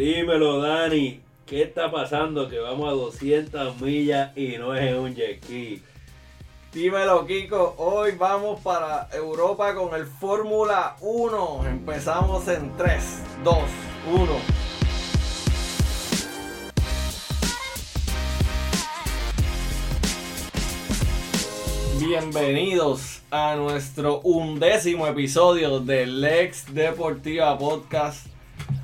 Dímelo, Dani. ¿Qué está pasando? Que vamos a 200 millas y no es un jet ski. Dímelo, Kiko. Hoy vamos para Europa con el Fórmula 1. Empezamos en 3, 2, 1. Bienvenidos a nuestro undécimo episodio del Lex Deportiva Podcast.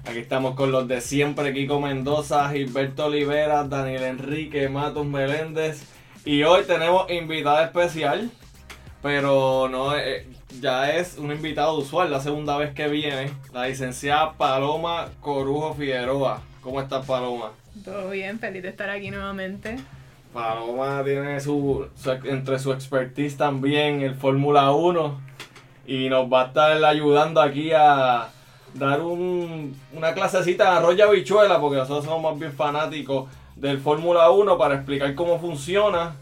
Aquí estamos con los de siempre, Kiko Mendoza, Gilberto Olivera, Daniel Enrique, Matos Meléndez. Y hoy tenemos invitada especial, pero no eh, ya es un invitado usual, la segunda vez que viene, la licenciada Paloma Corujo Figueroa. ¿Cómo estás, Paloma? Todo bien, feliz de estar aquí nuevamente. Paloma tiene su, su- entre su expertise también el Fórmula 1 y nos va a estar ayudando aquí a dar un- una clasecita de arroz y porque nosotros somos más bien fanáticos del Fórmula 1 para explicar cómo funciona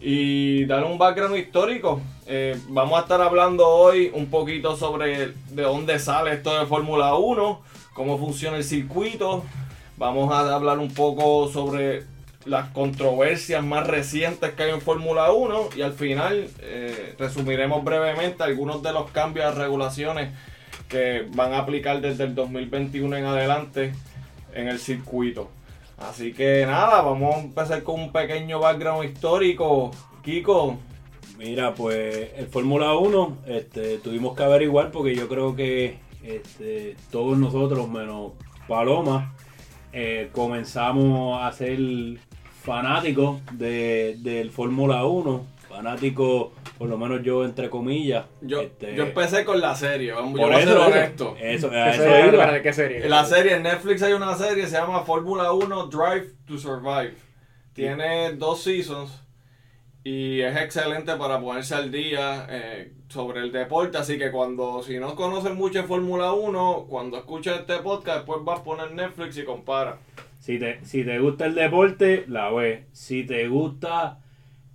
y dar un background histórico. Eh, vamos a estar hablando hoy un poquito sobre de dónde sale esto de Fórmula 1, cómo funciona el circuito. Vamos a hablar un poco sobre las controversias más recientes que hay en Fórmula 1 y al final eh, resumiremos brevemente algunos de los cambios de regulaciones que van a aplicar desde el 2021 en adelante en el circuito. Así que nada, vamos a empezar con un pequeño background histórico. Kiko, Mira, pues el Fórmula 1 este, tuvimos que averiguar porque yo creo que este, todos nosotros, menos Paloma, eh, comenzamos a ser fanáticos de, del Fórmula 1. Fanáticos, por lo menos yo entre comillas. yo, este, yo empecé con la serie, vamos, yo por voy a ser eso, honesto. Eso, a ¿Qué eso serie? iba. Espérate, ¿Qué serie? En la serie, en Netflix hay una serie se llama Fórmula 1 Drive to Survive. Tiene dos seasons y es excelente para ponerse al día eh, sobre el deporte. Así que cuando, si no conoces mucho Fórmula 1, cuando escuches este podcast, después vas a poner Netflix y compara. Si te, si te gusta el deporte, la ves. Si te gusta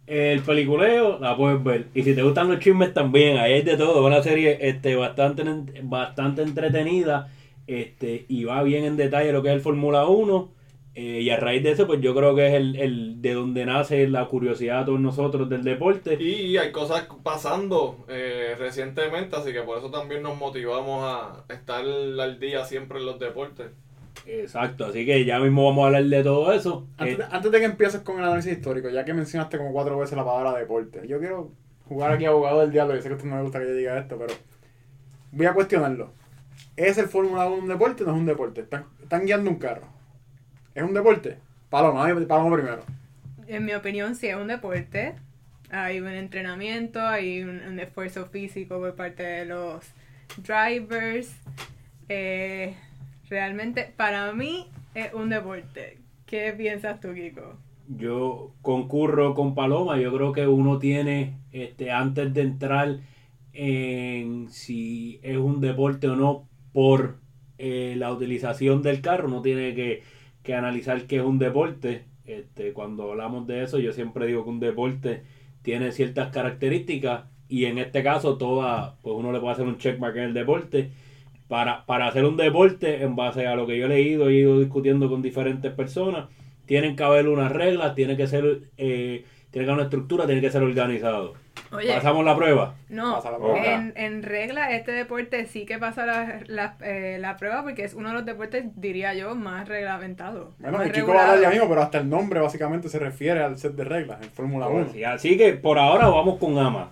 el peliculeo, la puedes ver. Y si te gustan los chismes también, ahí hay de todo. Una serie este, bastante, bastante entretenida este, y va bien en detalle lo que es el Fórmula 1. eh, y a raíz de eso, pues yo creo que es el, el de donde nace la curiosidad de todos nosotros del deporte. Y hay cosas pasando eh, recientemente, así que por eso también nos motivamos a estar al día siempre en los deportes. Exacto, así que ya mismo vamos a hablar de todo eso. Antes, Eh, de- antes de que empieces con el análisis histórico, ya que mencionaste como cuatro veces la palabra deporte, yo quiero jugar aquí abogado del diablo. Yo sé que a usted no le gusta que yo diga esto, pero voy a cuestionarlo. ¿Es el Fórmula 1 un deporte o no es un deporte? ¿Están, están guiando un carro? ¿Es un deporte? Paloma, Paloma primero. En mi opinión, sí es un deporte. Hay un entrenamiento, hay un, un esfuerzo físico por parte de los drivers. Eh, realmente, para mí, es un deporte. ¿Qué piensas tú, Kiko? Yo concurro con Paloma, yo creo que uno tiene, este, antes de entrar en si es un deporte o no por eh, la utilización del carro, uno tiene que, que analizar qué es un deporte. Este, cuando hablamos de eso, yo siempre digo que un deporte tiene ciertas características y en este caso toda, pues uno le puede hacer un checkmark en el deporte. Para, para hacer un deporte, en base a lo que yo he leído y he ido discutiendo con diferentes personas, tienen que haber unas reglas, tiene que ser, eh, tiene que haber una estructura, tiene que ser organizado. Oye, Pasamos la prueba. no, Pasa la prueba. en, en regla, este deporte sí que pasa la, la, eh, la prueba porque es uno de los deportes, diría yo, más reglamentados. Bueno, más el Kiko va a hablar ya mismo, pero hasta el nombre básicamente se refiere al set de reglas en Fórmula 1. Sí, Así que por ahora vamos con AMA.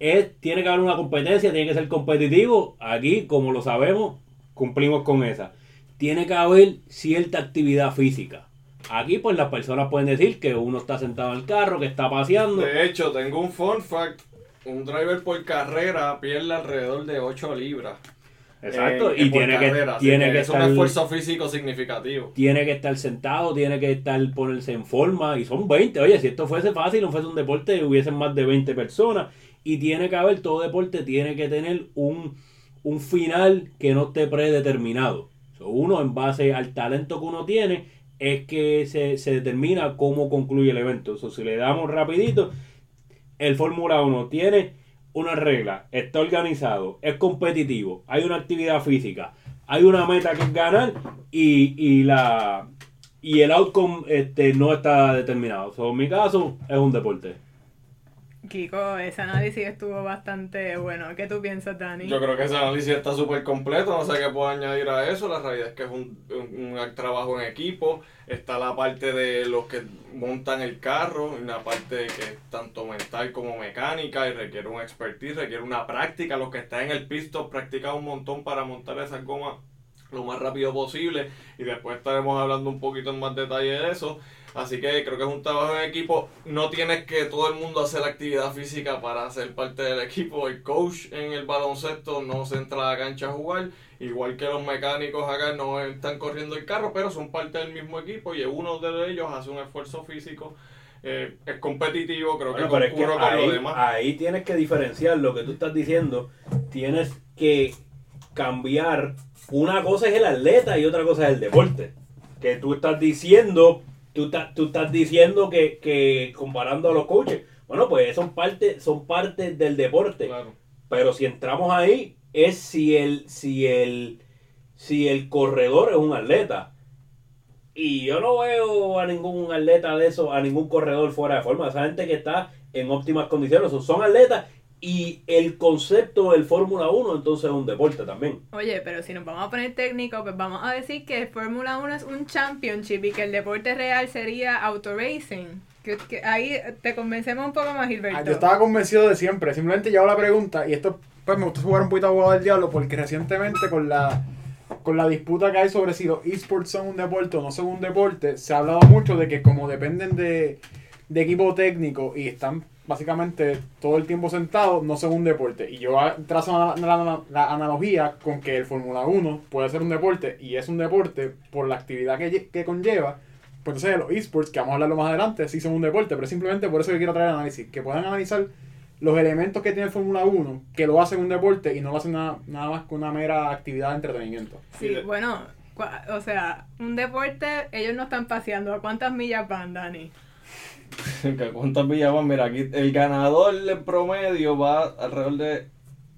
Es, tiene que haber una competencia, tiene que ser competitivo. Aquí, como lo sabemos, cumplimos con esa. Tiene que haber cierta actividad física. Aquí, pues las personas pueden decir que uno está sentado en el carro, que está paseando. De hecho, tengo un fun fact. Un driver por carrera pierde alrededor de 8 libras. Exacto. en- y tiene que, carrera, tiene que es un esfuerzo físico significativo. tiene que estar sentado, tiene que estar ponerse en forma. Y son 20. Oye, si esto fuese fácil, no fuese un deporte, hubiesen más de 20 personas. Y tiene que haber, todo deporte tiene que tener un, un final que no esté predeterminado. So, uno, en base al talento que uno tiene, es que se, se determina cómo concluye el evento. So, si le damos rapidito, el Fórmula 1 tiene una regla, está organizado, es competitivo, hay una actividad física, hay una meta que es ganar y, y la y el outcome este, no está determinado. So, en mi caso, es un deporte. Kiko, ese análisis estuvo bastante bueno. ¿Qué tú piensas, Dani? Yo creo que ese análisis está súper completo, no sé qué puedo añadir a eso. La realidad es que es un, un, trabajo en equipo. Está la parte de los que montan el carro, la parte que es tanto mental como mecánica y requiere un expertise, requiere una práctica. Los que están en el pisto practican un montón para montar esas gomas lo más rápido posible y después estaremos hablando un poquito en más detalle de eso. Así que creo que es un trabajo en equipo. No tienes que todo el mundo hacer actividad física para ser parte del equipo. El coach en el baloncesto no se entra a la cancha a jugar. Igual que los mecánicos acá no están corriendo el carro, pero son parte del mismo equipo y uno de ellos hace un esfuerzo físico. Eh, es competitivo, creo Bueno, que pero es que con ahí, lo demás. ahí tienes que diferenciar lo que tú estás diciendo. Tienes que cambiar. Una cosa es el atleta y otra cosa es el deporte. Que tú estás diciendo, tú, estás- tú estás diciendo que, que comparando a los coaches, bueno, pues son parte, son parte del deporte. Claro. Pero si entramos ahí, es si el, si el, si el corredor es un atleta. Y yo no veo a ningún atleta de eso, a ningún corredor fuera de forma. Esa gente que está en óptimas condiciones son, son atletas y el concepto del Fórmula 1 entonces es un deporte también. Oye, pero si nos vamos a poner técnico, pues vamos a decir que el Fórmula 1 es un championship y que el deporte real sería auto racing. Que, que ahí te convencemos un poco más, Gilberto. Ah, Yo estaba convencido de siempre. Simplemente yo hago la pregunta y esto pues me gusta jugar un poquito abogado del diablo porque recientemente con la con la disputa que hay sobre si los esports son un deporte o no son un deporte, se ha hablado mucho de que como dependen de, de equipo técnico y están básicamente todo el tiempo sentados, no son un deporte. Y yo trazo la, la- la analogía con que el Fórmula 1 puede ser un deporte y es un deporte por la actividad que, que conlleva. Pues entonces los esports, que vamos a hablarlo más adelante, sí son un deporte, pero simplemente por eso que quiero traer el análisis, que puedan analizar los elementos que tiene el Fórmula 1, que lo hacen un deporte y no lo hacen nada, nada más que una mera actividad de entretenimiento. Sí, bueno, o sea, un deporte, ellos no están paseando. ¿A cuántas millas van, Dani? ¿Que ¿Cuántas millas van? Mira, aquí el ganador en promedio va alrededor de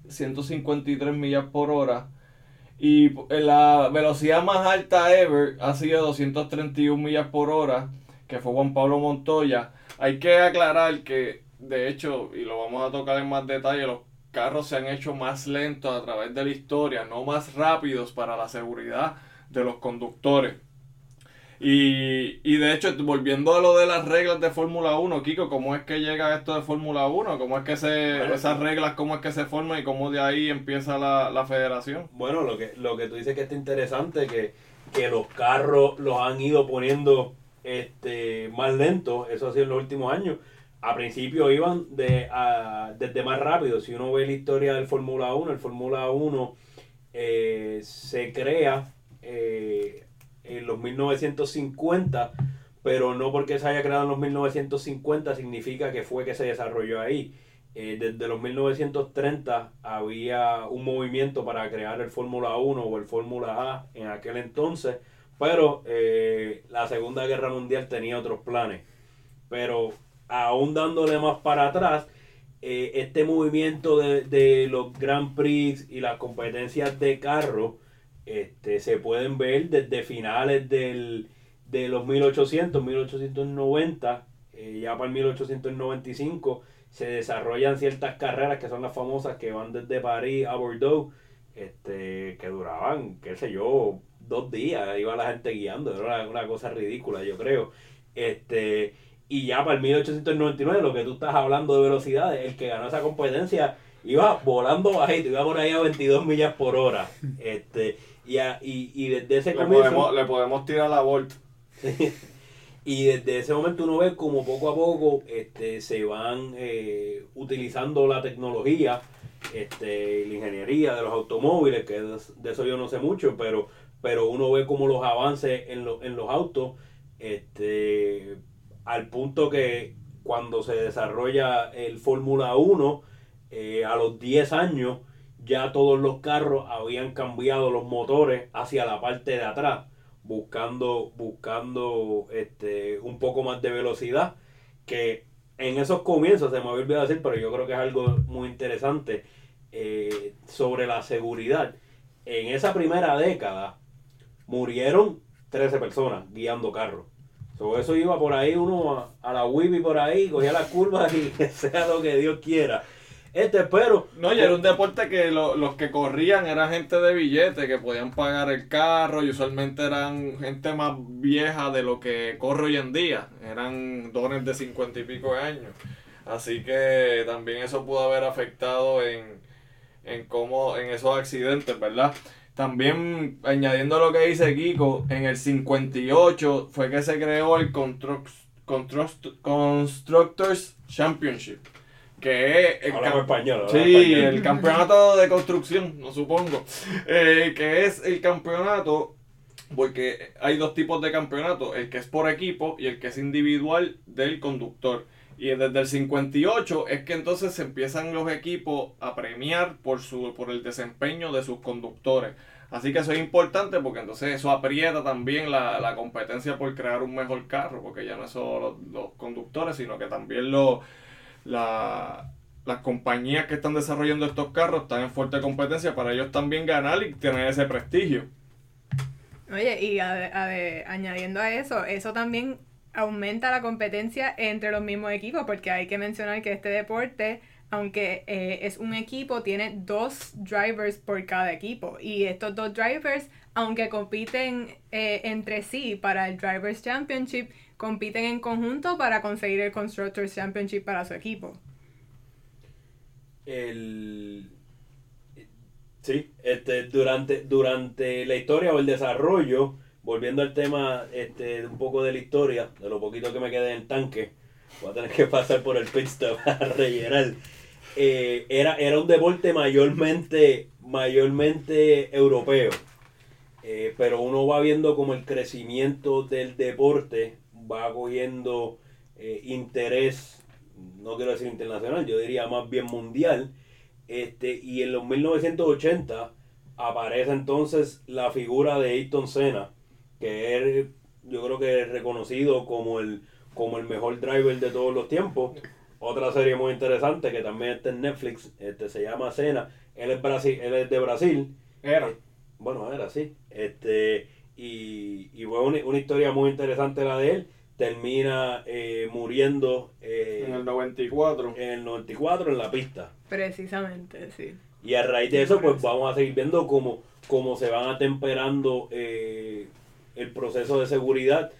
153 millas por hora. Y la velocidad más alta ever ha sido 231 millas por hora, que fue Juan Pablo Montoya. Hay que aclarar que, de hecho, y lo vamos a tocar en más detalle, los carros se han hecho más lentos a través de la historia, no más rápidos para la seguridad de los conductores. Y, y de hecho, volviendo a lo de las reglas de Fórmula 1, Kiko, ¿cómo es que llega esto de Fórmula 1? ¿Cómo es que se, Bueno, esas reglas, cómo es que se forman y cómo de ahí empieza la, la federación? Bueno, lo que, lo que tú dices que está interesante, que, que los carros los han ido poniendo este, más lentos, eso ha sido en los últimos años. A principio iban de, a- desde más rápido. Si uno ve la historia del Fórmula 1, el Fórmula 1 eh, se crea eh, en los 1950, pero no porque se haya creado en los 1950 significa que fue que se desarrolló ahí. Eh, desde los 1930 había un movimiento para crear el Fórmula 1 o el Fórmula A en aquel entonces, pero eh, la Segunda Guerra Mundial tenía otros planes. Pero aún dándole más para atrás, eh, este movimiento de, de los Grand Prix y las competencias de carro este, se pueden ver desde finales del, de los 1800, 1890, eh, ya para el 1895 se desarrollan ciertas carreras que son las famosas que van desde París a Bordeaux, este, que duraban, qué sé yo, dos días, iba la gente guiando, era una, cosa ridícula, yo creo. Este, y ya para el 1899, lo que tú estás hablando de velocidades, el que ganó esa competencia iba volando bajito, iba por ahí a 22 millas por hora. Este, y, a- y, y desde ese Le comienzo... podemos, le podemos tirar la Volt. y desde ese momento uno ve como poco a poco este, se van eh, utilizando la tecnología, este, la ingeniería de los automóviles, que de, de eso yo no sé mucho, pero, pero uno ve como los avances en, lo- en los autos, este, al punto que cuando se desarrolla el Fórmula 1, eh, a los 10 años, ya todos los carros habían cambiado los motores hacia la parte de atrás buscando buscando este un poco más de velocidad que en esos comienzos se me había olvidado decir pero yo creo que es algo muy interesante eh, sobre la seguridad en esa primera década murieron 13 personas guiando carros. So, eso iba por ahí uno a, a la Wibi por ahí, cogía las curvas y que sea lo que Dios quiera. Este, pero No, y era un deporte que lo- los que corrían eran gente de billete, que podían pagar el carro y usualmente eran gente más vieja de lo que corre hoy en día. Eran dones de cincuenta y pico de años. Así que también eso pudo haber afectado en, en cómo, en esos accidentes, ¿verdad? También añadiendo lo que dice Kiko, en el 58 fue que se creó el Construct- Construct- Constructors Championship. Que es el Hablamos español, Sí, español. el campeonato de construcción, no supongo. Eh, que es el campeonato, porque hay dos tipos de campeonato, el que es por equipo y el que es individual del conductor. Y desde el 58 es que entonces se empiezan los equipos a premiar por, su, por el desempeño de sus conductores. Así que eso es importante porque entonces eso aprieta también la, la competencia por crear un mejor carro, porque ya no es solo los, los conductores, sino que también los, la- las compañías que están desarrollando estos carros están en fuerte competencia para ellos también ganar y tener ese prestigio. Oye, y a- a- añadiendo a eso, eso también aumenta la competencia entre los mismos equipos, porque hay que mencionar que este deporte, aunque eh, es un equipo, tiene dos drivers por cada equipo. Y estos dos drivers, aunque compiten eh, entre sí para el Drivers Championship, compiten en conjunto para conseguir el Constructors Championship para su equipo. el sí este durante durante la historia o el desarrollo volviendo al tema este un poco de la historia de lo poquito que me quede en el tanque voy a tener que pasar por el pit stop rellenar Eh, era era un deporte mayormente mayormente europeo Eh, pero uno va viendo como el crecimiento del deporte va cogiendo eh, interés no quiero decir internacional, yo diría más bien mundial. Este, y en los 1980 aparece entonces la figura de Ayrton Senna, que es, yo creo que es reconocido como el, como el mejor driver de todos los tiempos. Otra serie muy interesante que también está en Netflix, este, se llama Senna. Él es, Brasil, él es de Brasil. Era. Eh, bueno, era así. Este, y, y fue una, una historia muy interesante la de él. Termina eh, muriendo eh, En el 94. en el 94 en la pista. Precisamente, sí. Y a raíz de eso, pues vamos a seguir viendo cómo, cómo se van atemperando eh, el proceso de seguridad,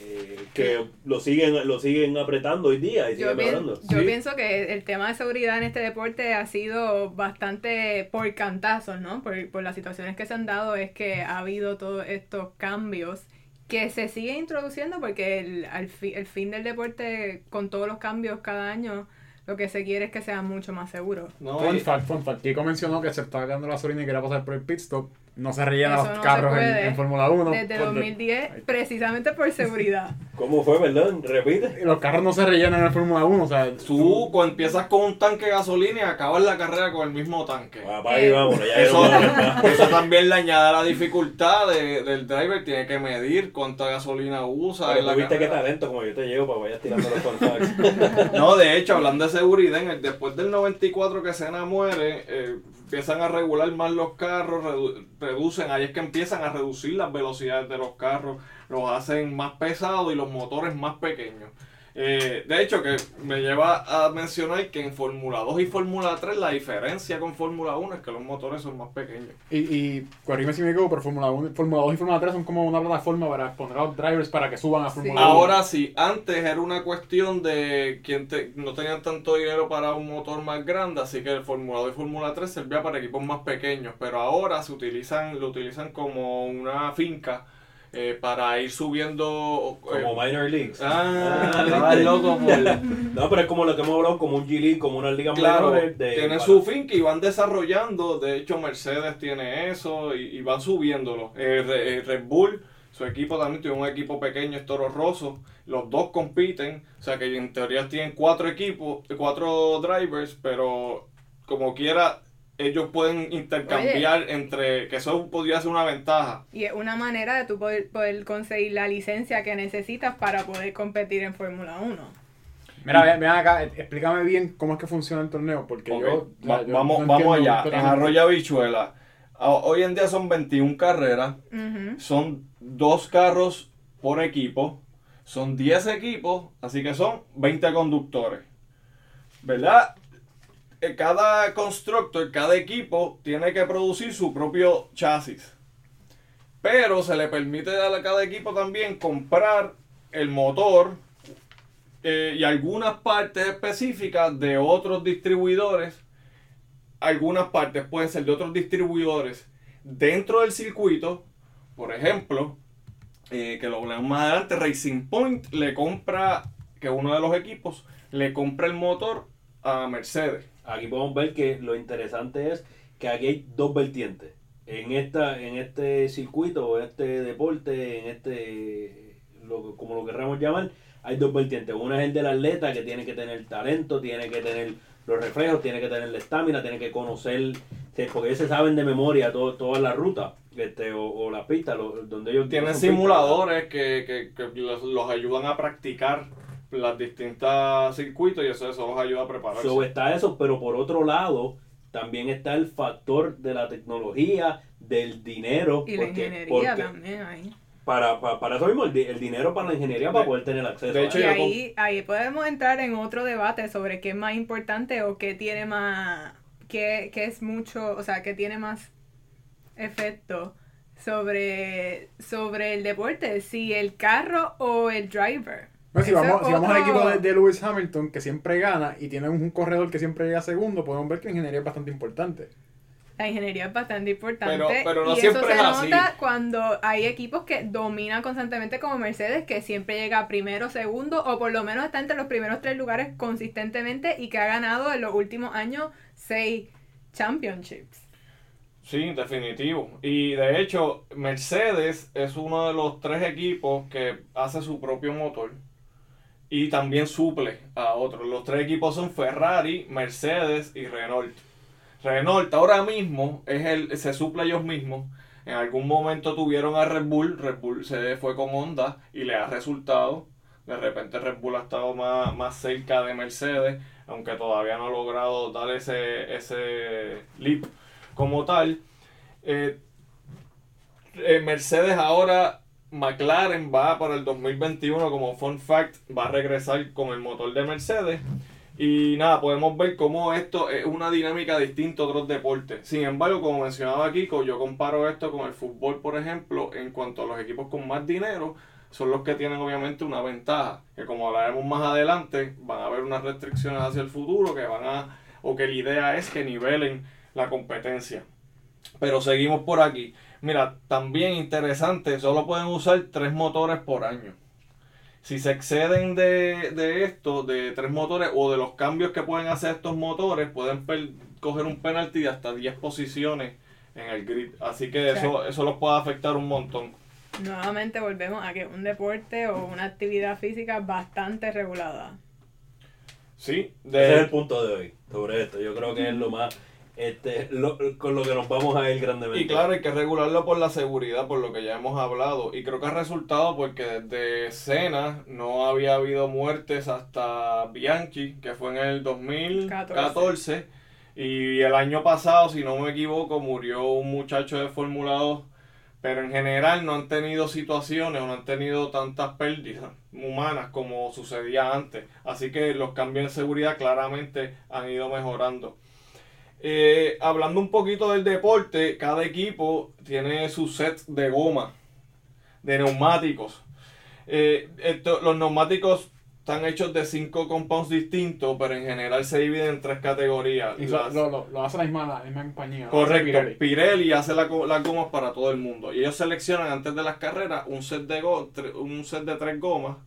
eh, que lo siguen lo siguen apretando hoy día y Yo, mejorando. yo Sí. pienso que el tema de seguridad en este deporte ha sido bastante por cantazos, ¿no? Por, por las situaciones que se han dado es que ha habido todos estos cambios que se siguen introduciendo porque el, al fi- el fin del deporte con todos los cambios cada año lo que se quiere es que sea mucho más seguro. No, Fun fact, fun fact. Kiko mencionó que se estaba quedando la gasolina y quería pasar por el pit stop. No se rellena Eso los no carros en, Fórmula 1. Desde porque- 2010, precisamente por seguridad. ¿Cómo fue, perdón? Repite. Los carros no se rellenan en Fórmula 1. O sea, Tú cuando empiezas con un tanque de gasolina y acabas la carrera con el mismo tanque. Ah, ahí ya Eso, también le añade la dificultad de- del driver, tiene que medir cuánta gasolina usa Pero en la tú viste qué talento como yo te llevo para vayas tirando los contactos. No, de hecho, hablando de seguridad, en el- después del 94 que Senna muere, eh, empiezan a regular más los carros, redu- reducen, ahí es que empiezan a reducir las velocidades de los carros, los hacen más pesados y los motores más pequeños. Eh, de hecho, que me lleva a mencionar que en Fórmula 2 y Fórmula 3 la diferencia con Fórmula 1 es que los motores son más pequeños. y, y corrígeme si me equivoco, pero Fórmula 1, Fórmula 2 y Fórmula 3 son como una plataforma para exponer a los drivers para que suban a Fórmula 1. Ahora sí, antes era una cuestión de quien te- no tenían tanto dinero para un motor más grande, así que el Fórmula 2 y Fórmula 3 servía para equipos más pequeños, pero ahora se utilizan, lo utilizan como una finca eh, para ir subiendo. eh, como minor leagues. ah, Ah, loco No, pero es como lo que hemos hablado, como un G-League, como una liga Claro, menores de- tiene su finca y van desarrollando. De hecho, Mercedes tiene eso y, y van subiéndolo. Eh, eh, Red Bull, su equipo también tiene un equipo pequeño, es Toro Rosso. Los dos compiten, o sea que en teoría tienen cuatro equipos, cuatro drivers, pero como quiera, ellos pueden intercambiar entre. que eso podría ser una ventaja. Y es una manera de tú poder, poder conseguir la licencia que necesitas para poder competir en Fórmula 1. Mira, ven, acá, eh, explícame bien cómo es que funciona el torneo, porque yo, o sea, va- yo vamos, no vamos allá. En. Arroyo Habichuela a- hoy en día son 21 carreras, son dos carros por equipo, son 10 equipos, así que son 20 conductores. ¿Verdad? Eh, Cada constructor, cada equipo tiene que producir su propio chasis. Pero se le permite a cada equipo también comprar el motor eh, y algunas partes específicas de otros distribuidores. Algunas partes pueden ser de otros distribuidores dentro del circuito. Por ejemplo, eh, que lo hablamos más adelante, Racing Point le compra, que uno de los equipos, le compra el motor a Mercedes. Aquí podemos ver que lo interesante es que aquí hay dos vertientes. En esta, en este circuito, este deporte, en este, lo, como lo querramos llamar, hay dos vertientes. Una es el del atleta que tiene que tener talento, tiene que tener los reflejos, tiene que tener la estamina, tiene que conocer, porque ellos se saben de memoria todo, todas las rutas este, o, o las pistas, lo- donde ellos Tienen pistas. simuladores que, que- que los, los ayudan a practicar las distintas circuitos y eso, eso los ayuda a prepararse. So, está eso, pero por otro lado, también está el factor de la tecnología, del dinero. Y la porque- ingeniería porque también ahí. Para, para, para eso mismo, el, el dinero para la ingeniería para De- poder tener acceso de hecho, Y ahí, ahí podemos entrar en otro debate sobre qué es más importante o qué tiene más, qué, qué es mucho, o sea, qué tiene más efecto sobre, sobre el deporte, si el carro o el driver. Bueno, si vamos, si vamos al equipo de, de Lewis Hamilton, que siempre gana, y tiene un, un corredor que siempre llega segundo, podemos ver que la ingeniería es bastante importante. La ingeniería es bastante importante. Pero- pero no y siempre eso se es así. nota cuando hay equipos que dominan constantemente como Mercedes, que siempre llega primero, segundo, o por lo menos está entre los primeros tres lugares consistentemente y que ha ganado en los últimos años seis championships. Sí, definitivo. Y de hecho, Mercedes es uno de los tres equipos que hace su propio motor y también suple a otros. Los tres equipos son Ferrari, Mercedes y Renault. Renault ahora mismo es el, se suple ellos mismos. En algún momento tuvieron a Red Bull, Red Bull se fue con Honda y le ha resultado. De repente Red Bull ha estado más, más cerca de Mercedes, aunque todavía no ha logrado dar ese, ese leap como tal. Eh, eh, Mercedes ahora, McLaren va para el 2021 como fun fact, va a regresar con el motor de Mercedes. Y nada, podemos ver cómo esto es una dinámica distinta a otros deportes. Sin embargo, como mencionaba Kiko, yo comparo esto con el fútbol, por ejemplo, en cuanto a los equipos con más dinero, son los que tienen obviamente una ventaja. Que como hablaremos más adelante, van a haber unas restricciones hacia el futuro que van a, o que la idea es que nivelen la competencia. Pero seguimos por aquí. Mira, también interesante, solo pueden usar tres motores por año. Si se exceden de, de esto, de tres motores o de los cambios que pueden hacer estos motores, pueden coger un penalti de hasta 10 posiciones en el grid. Así que eso, eso los puede afectar un montón. Nuevamente volvemos a que es un deporte o una actividad física bastante regulada. Sí, Ese es el de, punto de hoy sobre esto. Yo creo que es lo más, este, lo- con lo que nos vamos a ir grandemente. y claro, hay que regularlo por la seguridad, por lo que ya hemos hablado. Y creo que ha resultado porque desde Senna no había habido muertes hasta Bianchi, que fue en el 2014. Y el año pasado, si no me equivoco, murió un muchacho de Fórmula 2. Pero en general no han tenido situaciones o no han tenido tantas pérdidas humanas como sucedía antes. Así que los cambios en seguridad claramente han ido mejorando. Eh, hablando un poquito del deporte, cada equipo tiene su set de goma, de neumáticos. Eh, esto- los neumáticos están hechos de cinco compounds distintos, pero en general se dividen en tres categorías. Y Las- lo, lo, lo hace la misma, la misma compañía. Correcto, Pirelli. Pirelli, hace la las gomas para todo el mundo. Y ellos seleccionan antes de las carreras un set de, go- tre- un set de tres gomas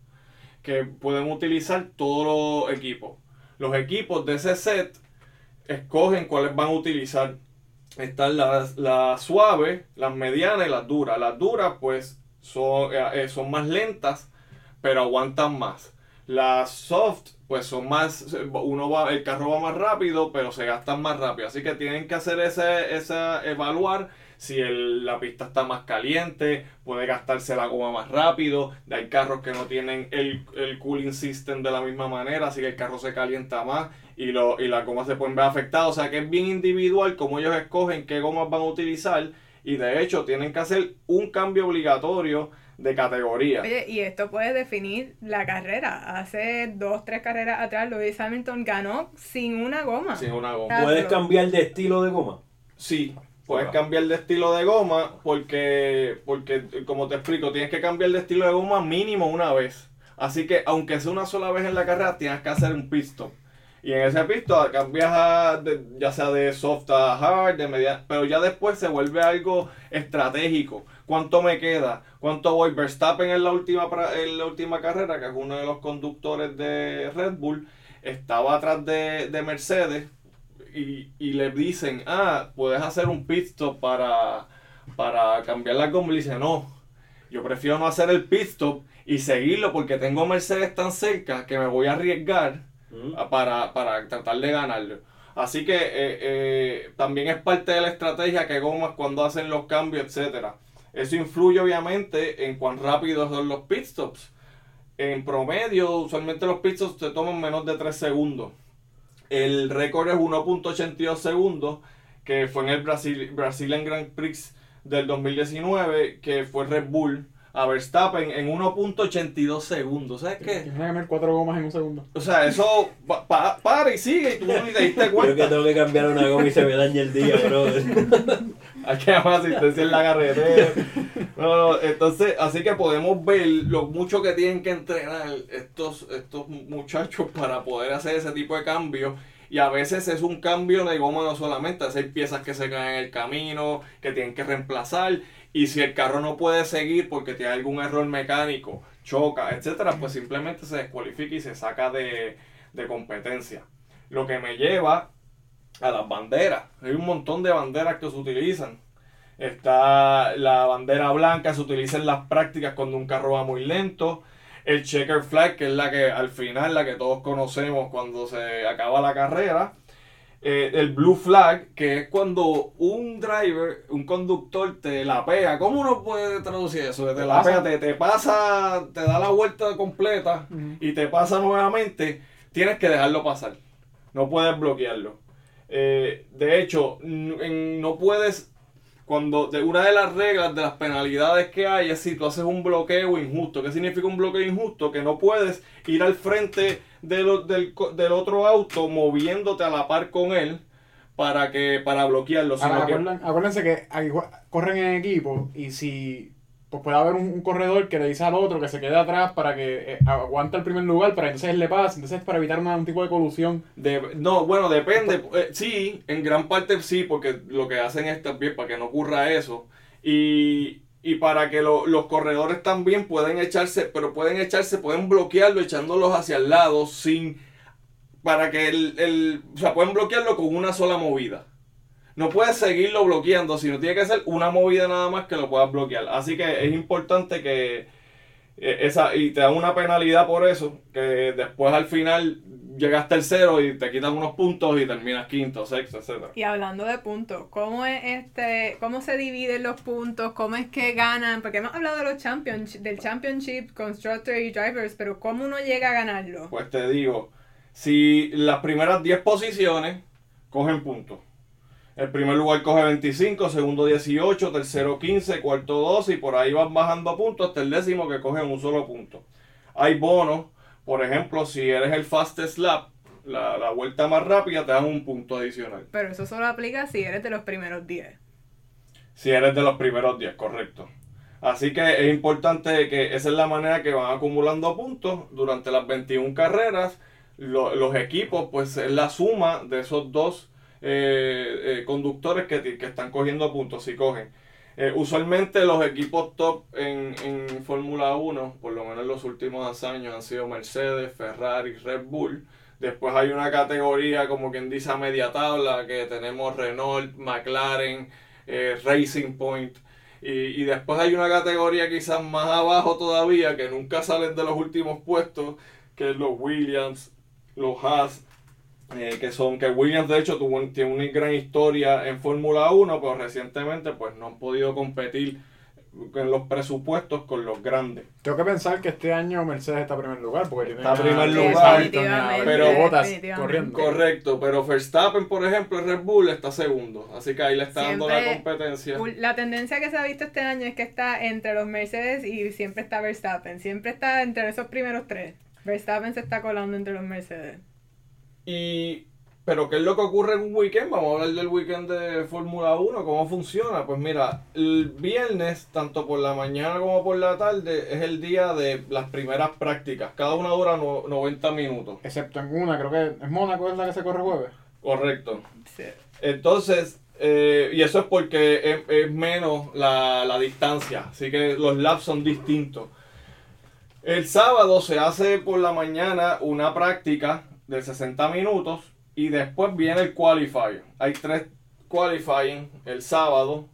que pueden utilizar todos los equipos. Los equipos de ese set escogen cuáles van a utilizar. Están las, las suaves, las medianas y las duras. Las duras pues son, eh, eh, son más lentas, pero aguantan más. Las soft, pues son más, uno va, el carro va más rápido, pero se gastan más rápido. Así que tienen que hacer ese, evaluar si el- la pista está más caliente, puede gastarse la goma más rápido. Hay carros que no tienen el, el cooling system de la misma manera, así que el carro se calienta más y, lo, y las gomas se pueden ver afectadas. O sea que es bien individual cómo ellos escogen qué gomas van a utilizar y de hecho tienen que hacer un cambio obligatorio de categoría. Oye, y esto puede definir la carrera. Hace dos, tres carreras atrás, Lewis Hamilton ganó sin una goma. Sin una goma. ¿Puedes cambiar de estilo de goma? Sí, puedes cambiar de estilo de goma porque, porque, como te explico, tienes que cambiar de estilo de goma mínimo una vez. Así que, aunque sea una sola vez en la carrera, tienes que hacer un pit stop. Y en ese pit stop cambias a, de- ya sea de soft a hard, de media, pero ya después se vuelve algo estratégico. ¿Cuánto me queda? ¿Cuánto voy? Verstappen en la última, en la última carrera, que es uno de los conductores de Red Bull, estaba atrás de, de Mercedes y, y le dicen, ah, puedes hacer un pit stop para, para cambiar la goma. Y dice, no, yo prefiero no hacer el pit stop y seguirlo porque tengo Mercedes tan cerca que me voy a arriesgar Mm. para, para tratar de ganarlo. Así que eh, eh, también es parte de la estrategia que gomas cuando hacen los cambios, etcétera. Eso influye obviamente en cuán rápidos son los pit stops. En promedio, usualmente los pit stops te toman menos de 3 segundos. El récord es 1.82 segundos, que fue en el Brasil, Brazilian Grand Prix del 2019, que fue Red Bull a Verstappen en 1.82 segundos. ¿Sabes qué? Tienes que cambiar cuatro gomas en un segundo. O sea, eso pa- pa- para y sigue y tú ni te diste Creo que cuenta. tengo que cambiar una goma y se me daña el día, brother. Hay que llamar asistencia en la carretera. No, no, entonces, así que podemos ver lo mucho que tienen que entrenar estos, estos muchachos para poder hacer ese tipo de cambios. Y a veces es un cambio de goma no solamente, hay piezas que se caen en el camino, que tienen que reemplazar. Y si el carro no puede seguir porque tiene algún error mecánico, choca, etcétera, pues simplemente se descualifica y se saca de, de competencia. Lo que me lleva a las banderas. Hay un montón de banderas que se utilizan. Está la bandera blanca, se utiliza en las prácticas cuando un carro va muy lento. El checker flag, que es la que al final, la que todos conocemos cuando se acaba la carrera. Eh, el blue flag, que es cuando un driver, un conductor te la pega. ¿Cómo uno puede traducir eso? Te la Pasa. pega, te, te pasa, te da la vuelta completa y te pasa nuevamente. Tienes que dejarlo pasar. No puedes bloquearlo. Eh, de hecho, en- no puedes. Cuando de una de las reglas de las penalidades que hay es si tú haces un bloqueo injusto. ¿Qué significa un bloqueo injusto? Que no puedes ir al frente de lo- del, del otro auto moviéndote a la par con él para que para bloquearlo. Ahora, acuérdense que corren en equipo y si pues puede haber un, un corredor que le dice al otro que se quede atrás para que eh, aguante el primer lugar para que entonces él le pase, entonces para evitar una- un tipo de colusión. De- no, bueno, depende. Eh, sí, en gran parte sí, porque lo que hacen es también para que no ocurra eso. Y, y para que lo- los corredores también pueden echarse, pero pueden echarse, pueden bloquearlo echándolos hacia el lado sin... Para que el, el... O sea, pueden bloquearlo con una sola movida. No puedes seguirlo bloqueando, sino tiene que ser una movida nada más que lo puedas bloquear. Así que es importante que eh, esa y te dan una penalidad por eso, que después al final llegas tercero y te quitan unos puntos y terminas quinto, sexto, etcétera. Y hablando de puntos, ¿cómo es este, cómo se dividen los puntos? ¿Cómo es que ganan? Porque hemos hablado de los champions, del championship, constructor y drivers, pero ¿cómo uno llega a ganarlo? Pues te digo, si las primeras 10 posiciones cogen puntos. El primer lugar coge 25, segundo 18, tercero 15, cuarto 12 y por ahí van bajando puntos hasta el décimo que cogen un solo punto. Hay bonos, por ejemplo, si eres el fastest lap, la, la vuelta más rápida, te dan un punto adicional. Pero eso solo aplica si eres de los primeros 10. Si eres de los primeros 10, correcto. Así que es importante que esa es la manera que van acumulando puntos durante las 21 carreras. Lo- los equipos, pues es la suma de esos dos eh, eh, conductores que, que están cogiendo puntos, si cogen. Eh, usualmente los equipos top en, en Fórmula 1, por lo menos en los últimos años, han sido Mercedes, Ferrari, Red Bull. Después hay una categoría, como quien dice, a media tabla, que tenemos Renault, McLaren, Racing Point. Y, y después hay una categoría quizás más abajo todavía, que nunca salen de los últimos puestos, que es los Williams, los Haas, eh, que son que Williams de hecho tuvo, tiene una gran historia en Fórmula 1, pero recientemente pues no han podido competir en los presupuestos con los grandes. Tengo que pensar que este año Mercedes está en primer lugar porque tiene Está en primer lugar. pero definitivamente. corriendo. Correcto, pero Verstappen, por ejemplo, en Red Bull está segundo, así que ahí le está dando la competencia. La tendencia que se ha visto este año es que está entre los Mercedes y siempre está Verstappen. Siempre está entre esos primeros tres. Verstappen se está colando entre los Mercedes. Y, pero ¿qué es lo que ocurre en un weekend? Vamos a hablar del weekend de Fórmula 1, ¿cómo funciona? Pues mira, el viernes, tanto por la mañana como por la tarde, es el día de las primeras prácticas. Cada una dura no- 90 minutos. Excepto en una, creo que es Mónaco es la que se corre jueves. Correcto. Entonces, eh, y eso es porque es, es menos la, la distancia, así que los laps son distintos. El sábado se hace por la mañana una práctica de 60 minutos y después viene el qualifier. Hay tres qualifying el sábado.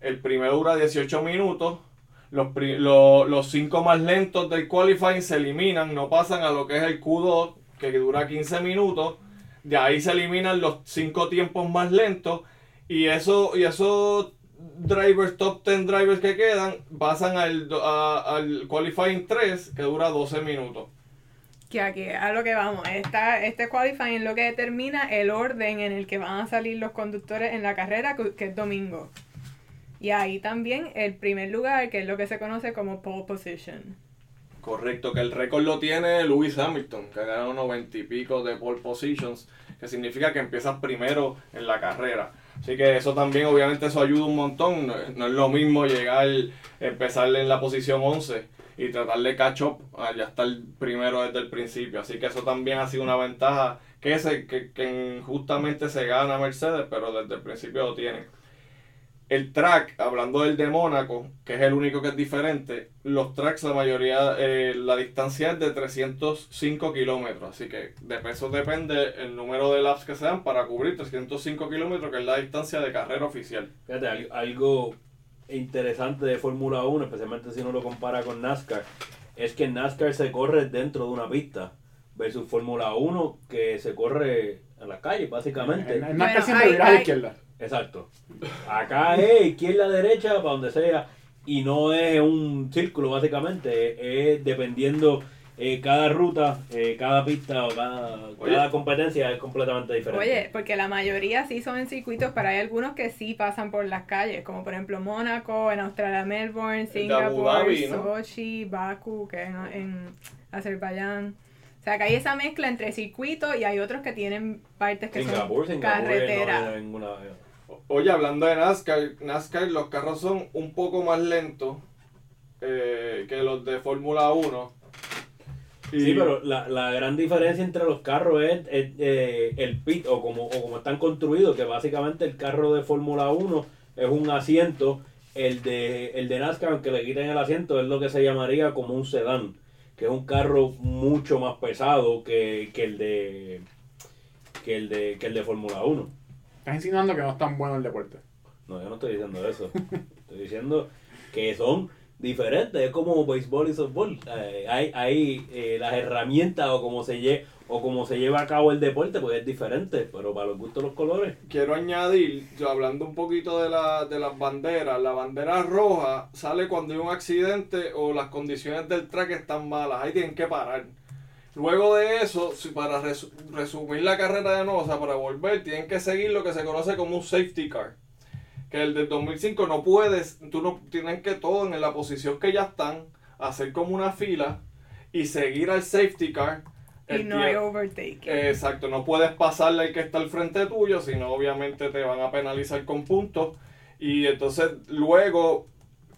El primero dura 18 minutos. Los, pri- lo- los cinco más lentos del qualifying se eliminan, no pasan a lo que es el Q2, que dura 15 minutos. De ahí se eliminan los cinco tiempos más lentos. Y eso, y esos drivers, top 10 drivers que quedan, pasan al, al qualifying 3, que dura 12 minutos. Aquí a lo que vamos. Esta, este qualifying lo que determina el orden en el que van a salir los conductores en la carrera, que es domingo. Y ahí también el primer lugar, que es lo que se conoce como pole position. Correcto, que el récord lo tiene Lewis Hamilton, que ha ganado 90 y pico de pole positions, que significa que empiezas primero en la carrera. Así que eso también, obviamente, eso ayuda un montón. No, no es lo mismo llegar, empezar en la posición 11 y tratar de catch up ya estar primero desde el principio. Así que eso también ha sido una ventaja que, se, que, que justamente se gana Mercedes, pero desde el principio lo tiene. El track, hablando del de Mónaco, que es el único que es diferente, los tracks, la mayoría, eh, la distancia es de 305 kilómetros. Así que de eso depende el número de laps que sean para cubrir 305 kilómetros, que es la distancia de carrera oficial. Fíjate, al- algo interesante de Fórmula 1, especialmente si uno lo compara con NASCAR, es que NASCAR se corre dentro de una pista, versus Fórmula 1 que se corre en la calle, básicamente. En, NASCAR siempre hay- a la izquierda. Exacto. Acá es izquierda, derecha, para donde sea. Y no es un círculo, básicamente. Es dependiendo eh, cada ruta, eh, cada pista o cada, competencia es completamente diferente. Oye, porque la mayoría sí son en circuitos, pero hay algunos que sí pasan por las calles, como por ejemplo Mónaco, en Australia Melbourne, Singapur, Dhabi, ¿no? Sochi, Baku, que es en, en Azerbaiyán. O sea, que hay esa mezcla entre circuitos y hay otros que tienen partes que Singapur, son Singapur carretera. no ninguna- Oye, hablando de NASCAR, NASCAR los carros son un poco más lentos eh, que los de Fórmula 1. Y- Sí, pero la, la gran diferencia entre los carros es, es, eh, el pit o como, o como están construidos, que básicamente el carro de Fórmula 1 es un asiento, el de, el de NASCAR, aunque le quiten el asiento, es lo que se llamaría como un sedán, que es un carro mucho más pesado que, que el de que el de, que el de Fórmula 1. Estás insinuando que no es tan bueno el deporte. No, yo no estoy diciendo eso. Estoy diciendo que son diferentes. Es como béisbol y softball. Eh, hay hay eh, las herramientas o como se lle o como se lleva a cabo el deporte, pues es diferente. Pero para los gustos los colores. Quiero añadir, yo hablando un poquito de, la, de las banderas, la bandera roja sale cuando hay un accidente o las condiciones del track están malas, ahí tienen que parar. Luego de eso, para resu- resumir la carrera de sea, para volver, tienen que seguir lo que se conoce como un safety car. Que el del 2005 no puedes, tú no tienen que todos en la posición que ya están, hacer como una fila y seguir al safety car. Y no hay overtake. Exacto, no puedes pasarle al que está al frente tuyo, sino obviamente te van a penalizar con puntos. Y entonces luego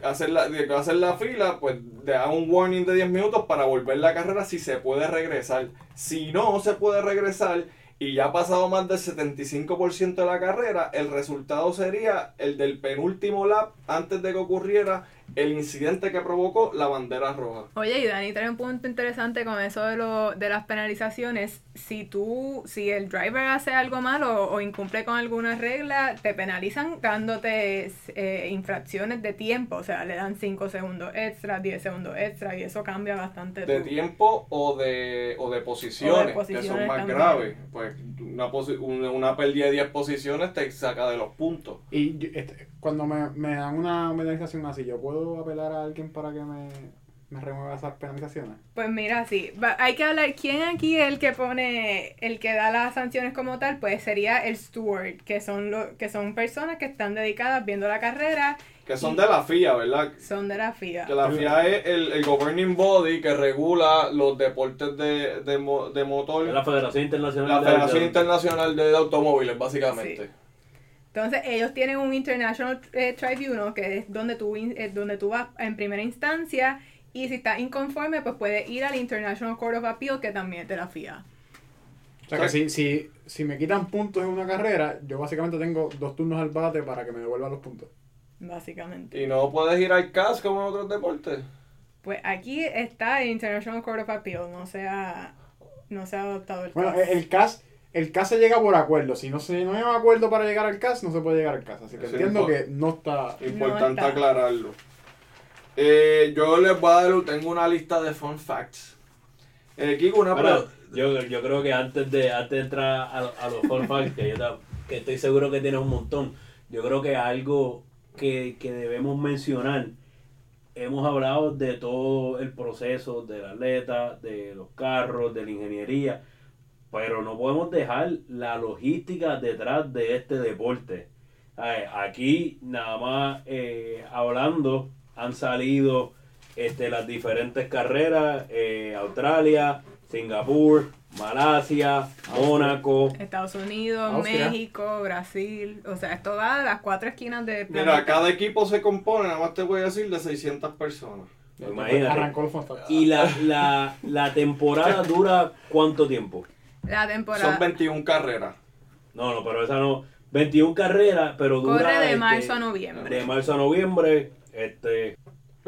hacer la, hacer la fila, pues te dan un warning de 10 minutos para volver la carrera si se puede regresar. Si no se puede regresar y ya ha pasado más del 75% de la carrera, el resultado sería el del penúltimo lap antes de que ocurriera el incidente que provocó la bandera roja. Oye, y Dani trae un punto interesante con eso de, lo, de las penalizaciones. Si tú, si el driver hace algo malo o, incumple con alguna regla, te penalizan dándote eh, infracciones de tiempo. O sea, le dan 5 segundos extra, 10 segundos extra y eso cambia bastante. De tu- tiempo o de, o de posiciones, O de que posiciones son más también. graves. Pues una, posi- una, una pérdida de 10 posiciones te saca de los puntos. Y este, cuando me, me dan una penalización así, ¿yo puedo apelar a alguien para que me, me remueva esas penalizaciones? Pues mira, sí, va- hay que hablar, ¿quién aquí es el que pone, el que da las sanciones como tal? Pues sería el steward, que son, lo, que son personas que están dedicadas viendo la carrera, Que son de la FIA, ¿verdad? son de la FIA. Que la FIA es el, el governing body que regula los deportes de, de, mo- de motor. La Federación Internacional La de- Federación de- Internacional de Automóviles, básicamente. Sí. Entonces ellos tienen un International eh, Tribunal, que es donde tú, eh, donde tú vas en primera instancia, y si estás inconforme, pues puedes ir al International Court of Appeal, que también es de la FIA. O sea que si, si, si me quitan puntos en una carrera, yo básicamente tengo dos turnos al bate para que me devuelvan los puntos. Básicamente. Y no puedes ir al CAS como en otros deportes. Pues aquí está el International Court of Appeal, no se ha, no se ha adoptado el Bueno, caso. el el CAS, el CAS se llega por acuerdo. Si no se no hay un acuerdo para llegar al CAS, no se puede llegar al CAS. Así que entiendo que no está. Importante está. aclararlo. Eh, yo les voy a dar, tengo una lista de fun facts. Eh, Kiko, una Bueno, yo, yo creo que antes de, antes de entrar a, a los fun facts, que, yo que estoy seguro que tienes un montón, yo creo que algo que, que debemos mencionar, hemos hablado de todo el proceso del atleta, de los carros, de la ingeniería, pero no podemos dejar la logística detrás de este deporte. Ay, Aquí nada más eh, hablando han salido este, las diferentes carreras, eh, Australia, Singapur, Malasia, Mónaco. Estados Unidos, Austria. México, Brasil, o sea, esto va a las cuatro esquinas Mira, planeta. cada equipo se compone, nada más te voy a decir, de 600 personas. Imagínate. Fun facts. Y la, la, la temporada dura cuánto tiempo? La temporada Son 21 carreras. No, no, pero esa no. 21 carreras, pero dura. corre de este, marzo a noviembre. De marzo a noviembre. Este,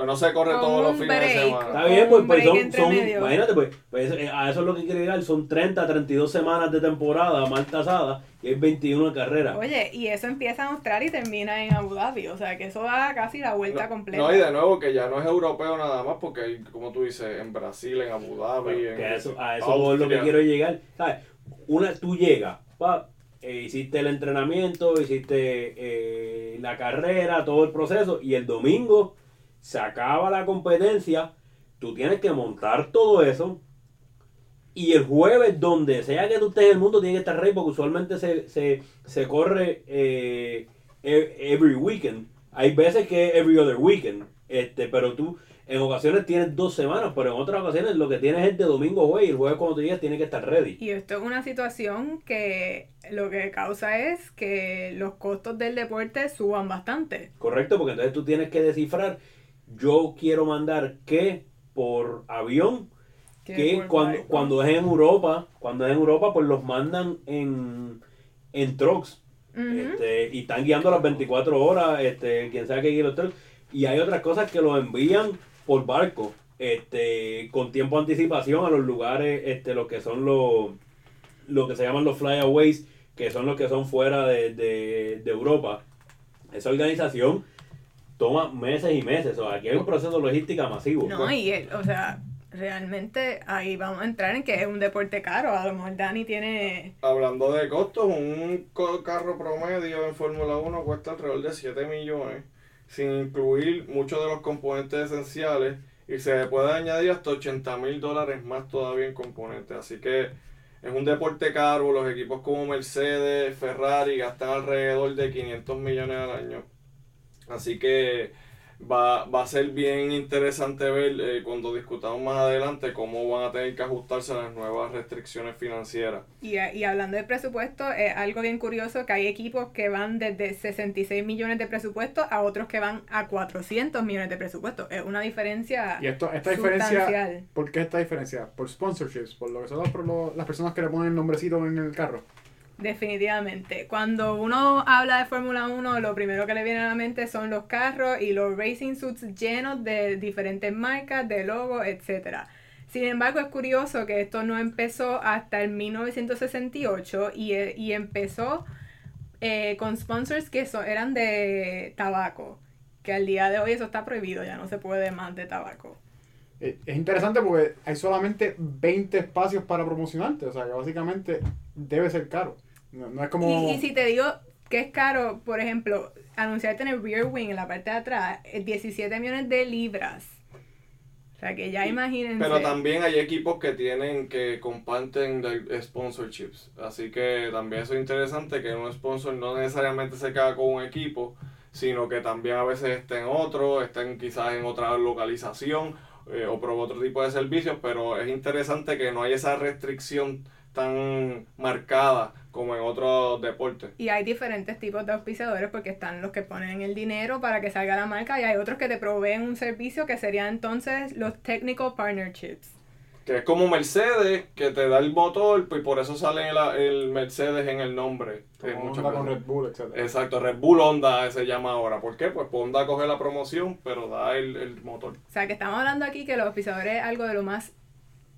Pero no se corre Con todos los fines de semana. Está bien, pues, pues son, imagínate, pues, pues, eh, a eso es lo que quiere llegar, son 30, 32 semanas de temporada mal tasada y hay 21 carreras. Oye, y eso empieza en Australia y termina en Abu Dhabi, o sea que eso da casi la vuelta No, completa. no, y de nuevo que ya no es europeo nada más, porque hay, como tú dices, en Brasil, en Abu Dhabi, Bueno, en que a eso, a eso es lo que quiero llegar. ¿Sabes? Una, tú llegas, pa, eh, hiciste el entrenamiento, hiciste eh, la carrera, todo el proceso, y el domingo se acaba la competencia, tú tienes que montar todo eso, y el jueves, donde sea que tú estés en el mundo, tiene que estar rey, porque usualmente se, se, se corre eh, e- every weekend. Hay veces que every other weekend, este, pero tú en ocasiones tienes dos semanas, pero en otras ocasiones lo que tienes es de domingo jueves, y el jueves cuando tú llegas tiene que estar ready. Y esto es una situación que lo que causa es que los costos del deporte suban bastante. Correcto, porque entonces tú tienes que descifrar, yo quiero mandar que por avión, que cuando, cuando es en Europa, cuando es en Europa, pues los mandan en, en trucks. Este, y están guiando las 24 horas, este, quien sea que guíe los trucks. Y hay otras cosas que los envían por barco, este, con tiempo de anticipación a los lugares, este, lo que son los, lo que se llaman los flyaways, que son los que son fuera de, de, de Europa. Esa organización toma meses y meses. O sea, aquí hay un proceso de logística masivo. No, y el- o sea, realmente ahí vamos a entrar en que es un deporte caro. A lo mejor Dani tiene. Hablando de costos, un co- carro promedio en Fórmula 1 cuesta alrededor de 7 millones, sin incluir muchos de los componentes esenciales, y se le puede añadir hasta 80 mil dólares más todavía en componentes. Así que es un deporte caro, los equipos como Mercedes, Ferrari gastan alrededor de 500 millones al año. Así que va, va a ser bien interesante ver eh, cuando discutamos más adelante cómo van a tener que ajustarse a las nuevas restricciones financieras. Y, y hablando de presupuesto, es algo bien curioso que hay equipos que van desde 66 millones de presupuesto a otros que van a 400 millones de presupuesto. Es una diferencia Y esto, esta diferencia, sustancial. ¿por qué esta diferencia? Por sponsorships, por lo que son los- los- las personas que le ponen el nombrecito en el carro. Definitivamente. Cuando uno habla de Fórmula 1, lo primero que le viene a la mente son los carros y los racing suits llenos de diferentes marcas, de logos, etcétera. Sin embargo, es curioso que esto no empezó hasta el 1968 y, eh, y empezó eh, con sponsors que eran de tabaco. Que al día de hoy eso está prohibido, ya no se puede más de tabaco. Eh, Es interesante porque hay solamente 20 espacios para promocionarte. O sea, que básicamente debe ser caro. No, no es como... Y, y si te digo que es caro, por ejemplo, anunciarte en el rear wing, en la parte de atrás, eh, 17 millones de libras. O sea que ya imagínense. Pero también hay equipos que tienen que comparten de- sponsorships. Así que también eso es interesante que un sponsor no necesariamente se queda con un equipo, sino que también a veces está en otro, estén quizás en otra localización eh, o por otro tipo de servicios, pero es interesante que no hay esa restricción tan marcada como en otros deportes. Y hay diferentes tipos de auspiciadores porque están los que ponen el dinero para que salga la marca y hay otros que te proveen un servicio que serían entonces los technical partnerships. Que es como Mercedes, que te da el motor, pues por eso sale el, el Mercedes en el nombre. como muchas Honda con. Red Bull, etc. Exacto, Red Bull Honda se llama ahora. ¿Por qué? Pues Honda coge la promoción, pero da el, el motor. O sea que estamos hablando aquí que los auspiciadores es algo de lo más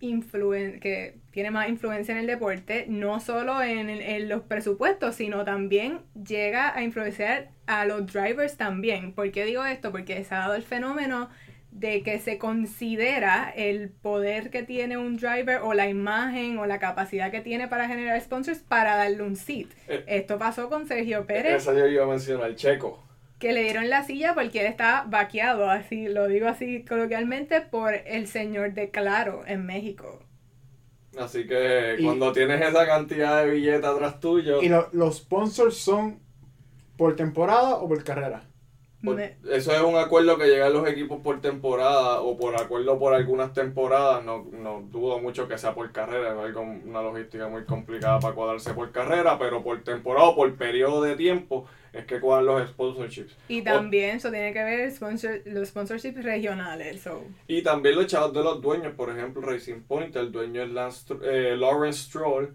influen que tiene más influencia en el deporte, no solo en, en los presupuestos, sino también llega a influenciar a los drivers también. ¿Por qué digo esto? Porque se ha dado el fenómeno de que se considera el poder que tiene un driver o la imagen o la capacidad que tiene para generar sponsors para darle un seat. Eh, Esto pasó con Sergio Pérez Esa yo iba a mencionar, el checo. Que le dieron la silla porque él estaba vaqueado, así lo digo así coloquialmente, por el señor de Claro en México. Así que Y- cuando tienes esa cantidad de billetes atrás tuyo, ¿Y lo- los sponsors son por temporada o por carrera? por- Me- eso es un acuerdo que llegan los equipos por temporada o por acuerdo por algunas temporadas. No, no dudo mucho que sea por carrera, es algo- una logística muy complicada para cuadrarse por carrera, pero por temporada o por periodo de tiempo es que cuadran los sponsorships. Y también eso tiene que ver sponsor, los sponsorships regionales. So. Y también los chavos de los dueños, por ejemplo, Racing Point, el dueño es Lance, eh, Lawrence Stroll,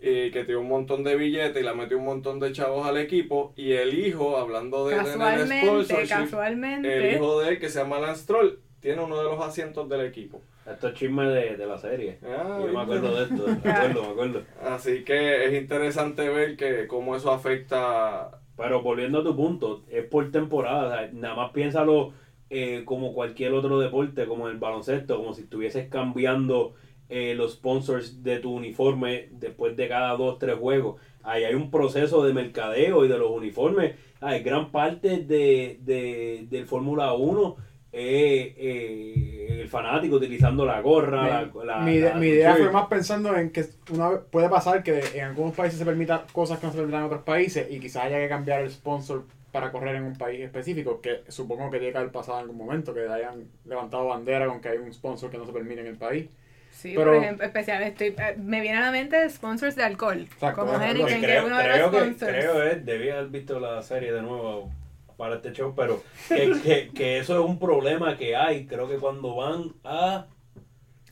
eh, que tiene un montón de billetes y le metió un montón de chavos al equipo. Y el hijo, hablando de tener Casualmente, sponsorship, el casualmente. hijo de él, que se llama Lance Stroll, tiene uno de los asientos del equipo. Esto es chisme de, de la serie. Ah, Yo me acuerdo de esto, me acuerdo, me acuerdo. Así que es interesante ver que cómo eso afecta. Pero volviendo a tu punto, es por temporada. nada más piénsalo eh, como cualquier otro deporte, como el baloncesto, como si estuvieses cambiando eh, los sponsors de tu uniforme después de cada dos, tres juegos. Ahí hay un proceso de mercadeo y de los uniformes. Hay gran parte de, de, del Fórmula 1 eh, eh, el fanático utilizando la gorra, la, la- mi, la mi idea fue más pensando en que una puede pasar que en algunos países se permita cosas que no se permitan en otros países y quizás haya que cambiar el sponsor para correr en un país específico, que supongo que tiene que haber pasado en algún momento, que hayan levantado bandera con que hay un sponsor que no se permite en el país. Sí, Pero- por ejemplo, especialmente, estoy, eh, me viene a la mente sponsors de alcohol. Exacto, como. Heineken, que creo, es uno de creo los que, sponsors. creo es, debí haber visto la serie de nuevo para este show, pero que, que, que eso es un problema que hay. Creo que cuando van a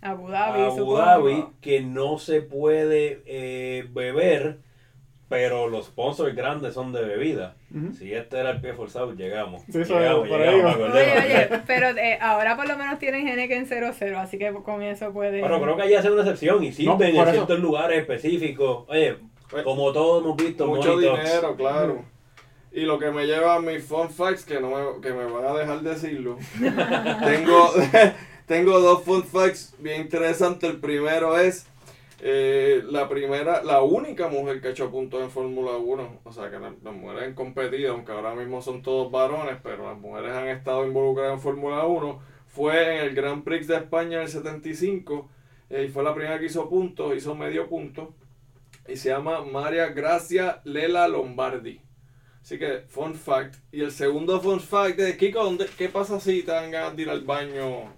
Abu Dhabi, Abu supongo. Dhabi, que no se puede eh, beber, pero los sponsors grandes son de bebida. Si este era el pie forzado, llegamos. Sí, llegamos, es, por ahí llegamos, Oye, oye, pero eh, ahora por lo menos tienen Heineken 00, así que con eso puede... Pero creo que allí hacen una excepción y sirven por en eso. ciertos lugares específicos. Oye, Pues, como todos hemos visto, Mucho dinero, claro. Y lo que me lleva a mis fun facts, que, no me, que me van a dejar decirlo. tengo, tengo dos fun facts bien interesantes. El primero es eh, la primera, la única mujer que ha hecho puntos en Fórmula 1. O sea, que las, las mujeres han competido, aunque ahora mismo son todos varones, pero las mujeres han estado involucradas en Fórmula 1. Fue en el Grand Prix de España en el 75 eh, y fue la primera que hizo puntos, hizo medio punto. Y se llama María Gracia Lela Lombardi. Así que, fun fact. Y el segundo fun fact es, Kiko, ¿dónde- ¿qué pasa si te dan ganas de ir al baño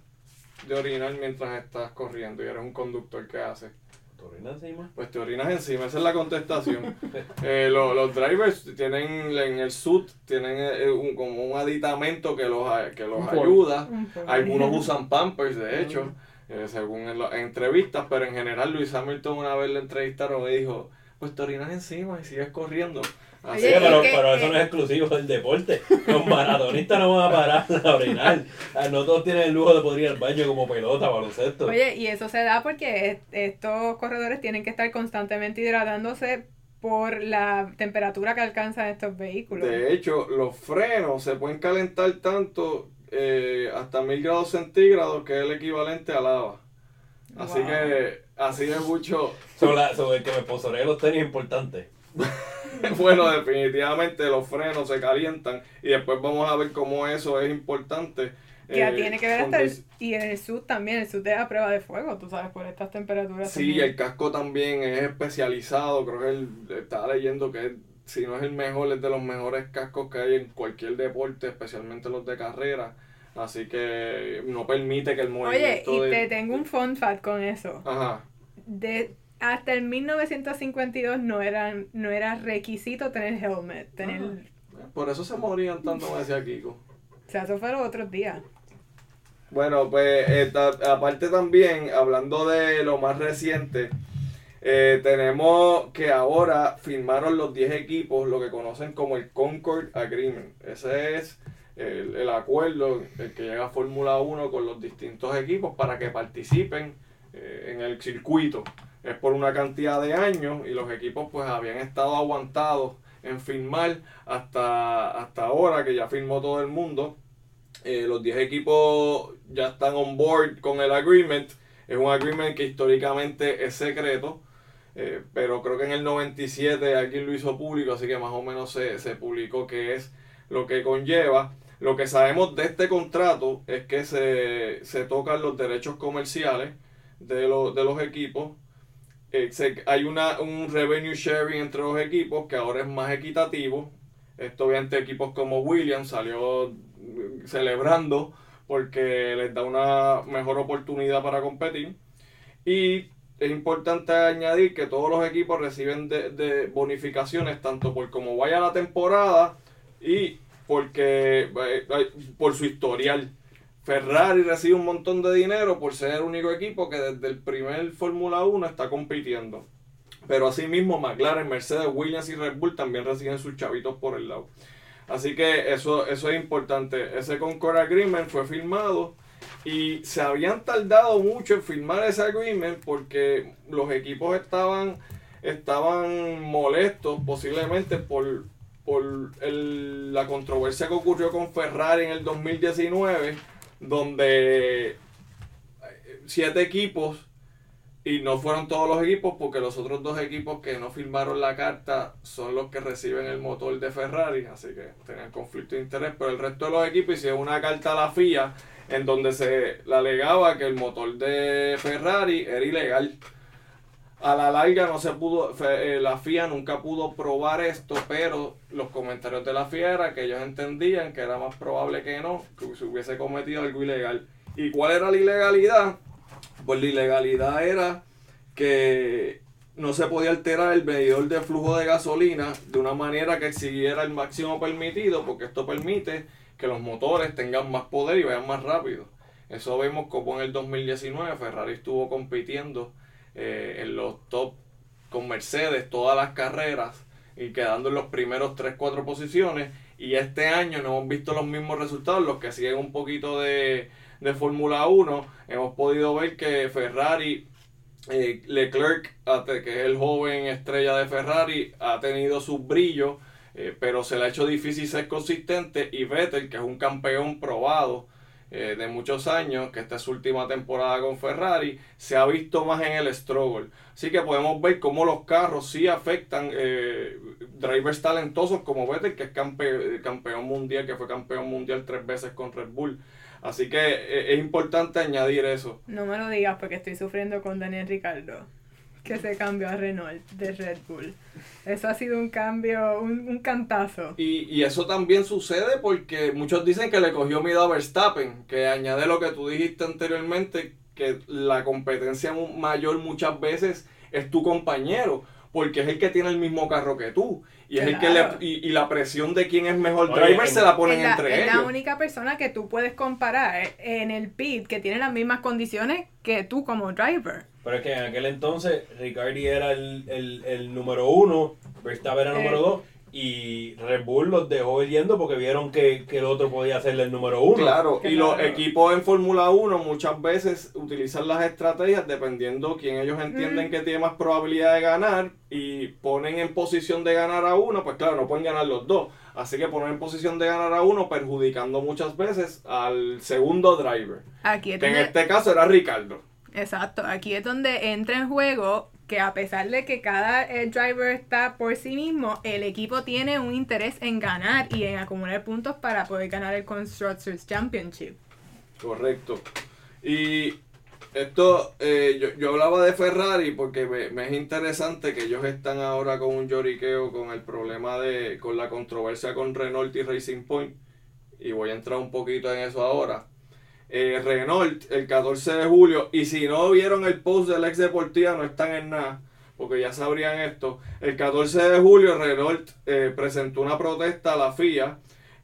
de orinar mientras estás corriendo y eres un conductor que hace? ¿Torrina encima? Pues te orinas encima, esa es la contestación. Eh, lo- los drivers tienen en el suit, tienen eh, un- como un aditamento que los, que los ayuda. Algunos usan Pampers, de hecho, eh, según en las entrevistas, pero en general Luis Hamilton una vez le entrevistaron y dijo, pues te orinas encima y sigues corriendo. Así Oye, Sí, pero, que, pero eso eh, no es exclusivo del deporte. Los maratonistas no van a parar a orinar. Ah, No todos tienen el lujo de poder ir al baño como pelota, baloncesto. Oye, y eso se da porque est- estos corredores tienen que estar constantemente hidratándose por la temperatura que alcanzan estos vehículos. de hecho, los frenos se pueden calentar tanto eh, hasta mil grados centígrados, que es el equivalente a lava. Así Wow. que, así de mucho, Sobre, la- sobre el que me sponsoree los tenis es importante. bueno, definitivamente los frenos se calientan y después vamos a ver cómo eso es importante. Que eh, tiene que ver hasta el, y en el sud también, el sud es a prueba de fuego, tú sabes, por estas temperaturas. Sí, también. el casco también es especializado, creo que él estaba leyendo que si no es el mejor, es de los mejores cascos que hay en cualquier deporte, especialmente los de carrera. Así que no permite que el Oye, movimiento y de... te tengo un fun fact con eso. Ajá. De, hasta el 1952 no, eran, no era requisito tener helmet, tener... Ah. Por eso se morían tanto, me decía Kiko. O sea, eso fue los otros días. Bueno, pues esta- aparte también, hablando de lo más reciente, eh, tenemos que ahora firmaron los 10 equipos lo que conocen como el Concord Agreement. Ese es el, el acuerdo el que llega a Fórmula 1 con los distintos equipos para que participen eh, en el circuito. Es por una cantidad de años y los equipos pues habían estado aguantados en firmar hasta, hasta ahora que ya firmó todo el mundo. Eh, los 10 equipos ya están on board con el agreement. Es un agreement que históricamente es secreto, eh, pero creo que en el 97 alguien lo hizo público, así que más o menos se, se publicó qué es lo que conlleva. Lo que sabemos de este contrato es que se, se tocan los derechos comerciales de, los de los equipos. Eh, hay una, un revenue sharing entre los equipos que ahora es más equitativo. Esto obviamente equipos como Williams salió mm, celebrando porque les da una mejor oportunidad para competir. Y es importante añadir que todos los equipos reciben de, bonificaciones tanto por cómo vaya la temporada y porque eh, eh, por su historial. Ferrari recibe un montón de dinero por ser el único equipo que desde el primer Fórmula 1 está compitiendo. Pero asimismo McLaren, Mercedes, Williams y Red Bull también reciben sus chavitos por el lado. Así que eso, eso es importante. Ese Concord Agreement fue firmado y se habían tardado mucho en firmar ese agreement porque los equipos estaban, estaban molestos posiblemente por, por el- la controversia que ocurrió con Ferrari en el 2019, donde eh, siete equipos y no fueron todos los equipos porque los otros dos equipos que no firmaron la carta son los que reciben el motor de Ferrari, así que tenían conflicto de interés, pero el resto de los equipos hicieron una carta a la FIA en donde se le alegaba que el motor de Ferrari era ilegal. A la larga no se pudo, eh, la FIA nunca pudo probar esto, pero los comentarios de la FIA era que ellos entendían que era más probable que no, que se hubiese cometido algo ilegal. ¿Y cuál era la ilegalidad? Pues la ilegalidad era que no se podía alterar el medidor de flujo de gasolina de una manera que exigiera el máximo permitido, porque esto permite que los motores tengan más poder y vayan más rápido. Eso vemos como en el 2019 Ferrari estuvo compitiendo eh, en los top con Mercedes todas las carreras y quedando en los primeros 3-4 posiciones. Y este año no hemos visto los mismos resultados, los que siguen un poquito de, de Fórmula 1. Hemos podido ver que Ferrari, eh, Leclerc, que es el joven estrella de Ferrari, ha tenido sus brillos, eh, pero se le ha hecho difícil ser consistente. Y Vettel, que es un campeón probado, eh, de muchos años, que esta es su última temporada con Ferrari, se ha visto más en el struggle. Así que podemos ver cómo los carros sí afectan eh, drivers talentosos como Vettel, que es campe- campeón mundial, que fue campeón mundial tres veces con Red Bull. Así que eh, es importante añadir eso. No me lo digas porque estoy sufriendo con Daniel Ricardo, que se cambió a Renault de Red Bull. Eso ha sido un cambio, un, un cantazo. Y, y eso también sucede porque muchos dicen que le cogió miedo a Verstappen, que añade lo que tú dijiste anteriormente, que la competencia mayor muchas veces es tu compañero, porque es el que tiene el mismo carro que tú. Y es el que le, y, y la presión de quién es mejor Oye, driver en- se la ponen es la, entre es la ellos. única persona que tú puedes comparar en el pit que tiene las mismas condiciones que tú como driver. Pero es que en aquel entonces Ricardi era el, el, el número uno, Verstappen era el Eh. número dos y Red Bull los dejó yendo porque vieron que, que el otro podía ser el número uno. Claro, y los equipos en Fórmula 1 muchas veces utilizan las estrategias dependiendo quién ellos entienden Mm. que tiene más probabilidad de ganar y ponen en posición de ganar a uno, pues claro, no pueden ganar los dos. Así que ponen en posición de ganar a uno perjudicando muchas veces al segundo driver. Aquí Que en este caso era Ricardo. Exacto, aquí es donde entra en juego que a pesar de que cada eh, driver está por sí mismo, el equipo tiene un interés en ganar y en acumular puntos para poder ganar el Constructors Championship. Correcto. Y esto, eh, yo, yo hablaba de Ferrari porque me, me es interesante que ellos están ahora con un lloriqueo con el problema de, con la controversia con Renault y Racing Point. Y voy a entrar un poquito en eso ahora. Eh, Renault el 14 de julio, y si no vieron el post del ex deportiva, no están en nada, porque ya sabrían esto. El 14 de julio Renault eh, presentó una protesta a la FIA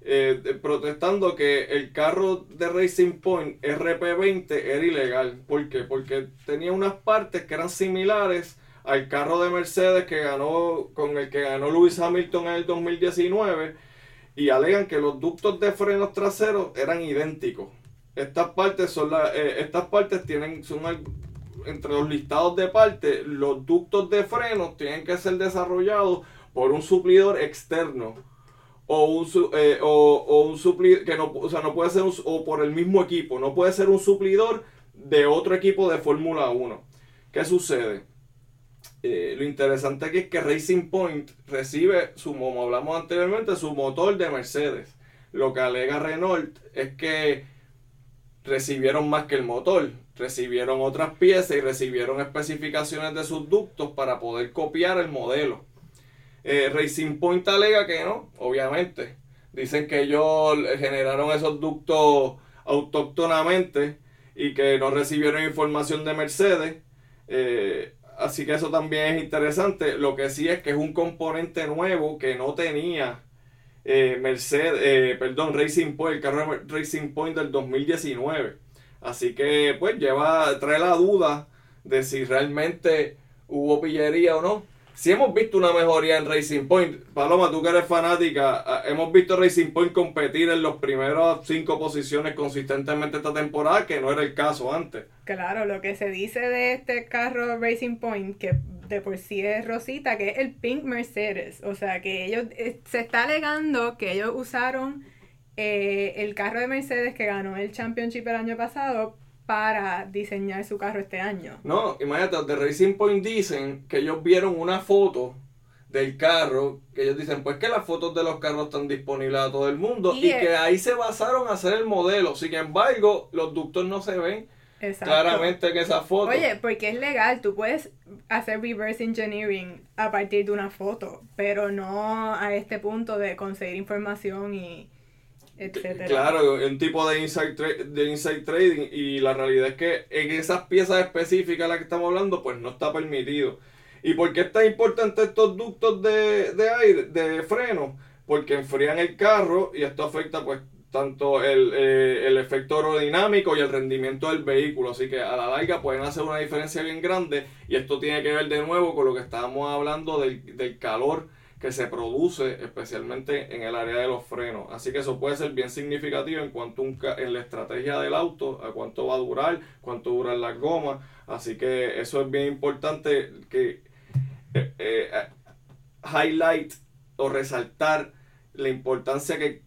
eh, protestando que el carro de Racing Point RP20 era ilegal. ¿Por qué? Porque tenía unas partes que eran similares al carro de Mercedes que ganó con el que ganó Lewis Hamilton en el 2019 y alegan que los ductos de frenos traseros eran idénticos. Estas partes son la- eh, estas partes tienen son entre los listados de partes, los ductos de frenos tienen que ser desarrollados por un suplidor externo o un eh, o, o un suplidor que no o sea no puede ser o por el mismo equipo no puede ser un suplidor de otro equipo de Fórmula 1 ¿qué sucede? Eh, lo interesante aquí es que Racing Point recibe su como hablamos anteriormente su motor de Mercedes lo que alega Renault es que recibieron más que el motor recibieron otras piezas y recibieron especificaciones de sus ductos para poder copiar el modelo eh, Racing Point alega que no, obviamente. Dicen que ellos generaron esos ductos autóctonamente y que no recibieron información de Mercedes. Eh, así que eso también es interesante. Lo que sí es que es un componente nuevo que no tenía eh, Mercedes, eh, perdón, Racing Point, el carro Racing Point del 2019. Así que pues lleva, trae la duda de si realmente hubo pillería o no. Si hemos visto una mejoría en Racing Point, Paloma, tú que eres fanática, ah, hemos visto Racing Point competir en las primeras cinco posiciones consistentemente esta temporada, que no era el caso antes. Claro, lo que se dice de este carro Racing Point, que de por sí es rosita, que es el Pink Mercedes. O sea, que ellos, eh, se está alegando que ellos usaron eh, el carro de Mercedes que ganó el Championship el año pasado para diseñar su carro este año. No, imagínate, de Racing Point dicen que ellos vieron una foto del carro, que ellos dicen, pues que las fotos de los carros están disponibles a todo el mundo Y y, el- que ahí se basaron a hacer el modelo. Sin embargo, los ductos no se ven Exacto. claramente en esas fotos. Oye, porque es legal, tú puedes hacer reverse engineering a partir de una foto, pero no a este punto de conseguir información y etcétera. Claro, un tipo de inside, tra- de inside trading y la realidad es que en esas piezas específicas de las que estamos hablando pues no está permitido. ¿Y por qué es tan importante estos ductos de, de aire, de freno? Porque enfrían el carro y esto afecta pues tanto el, eh, el efecto aerodinámico y el rendimiento del vehículo. Así que a la larga pueden hacer una diferencia bien grande y esto tiene que ver de nuevo con lo que estábamos hablando del, del calor que se produce especialmente en el área de los frenos. Así que eso puede ser bien significativo en cuanto un ca- en la estrategia del auto, a cuánto va a durar, cuánto duran las gomas. Así que eso es bien importante que eh, eh, highlight o resaltar la importancia que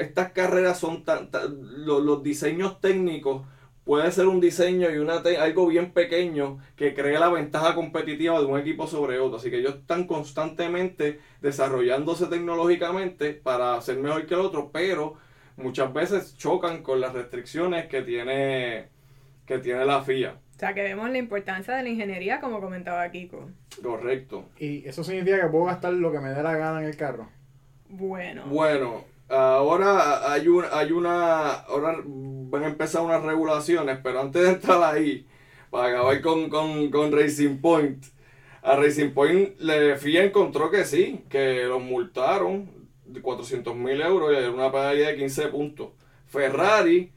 estas carreras son tan, tan- lo- los, diseños técnicos puede ser un diseño y una algo bien pequeño que crea la ventaja competitiva de un equipo sobre otro. Así que ellos están constantemente desarrollándose tecnológicamente para ser mejor que el otro, pero muchas veces chocan con las restricciones que tiene, que tiene la FIA. O sea, que vemos la importancia de la ingeniería, como comentaba Kiko. Correcto. Y eso significa que puedo gastar lo que me dé la gana en el carro. Bueno. Bueno, ahora hay una, hay una, ahora van a empezar unas regulaciones, pero antes de entrar ahí, para acabar con, con, con Racing Point, a Racing Point le FIA encontró que sí, que los multaron de 400 mil euros y una penalidad de 15 puntos. Ferrari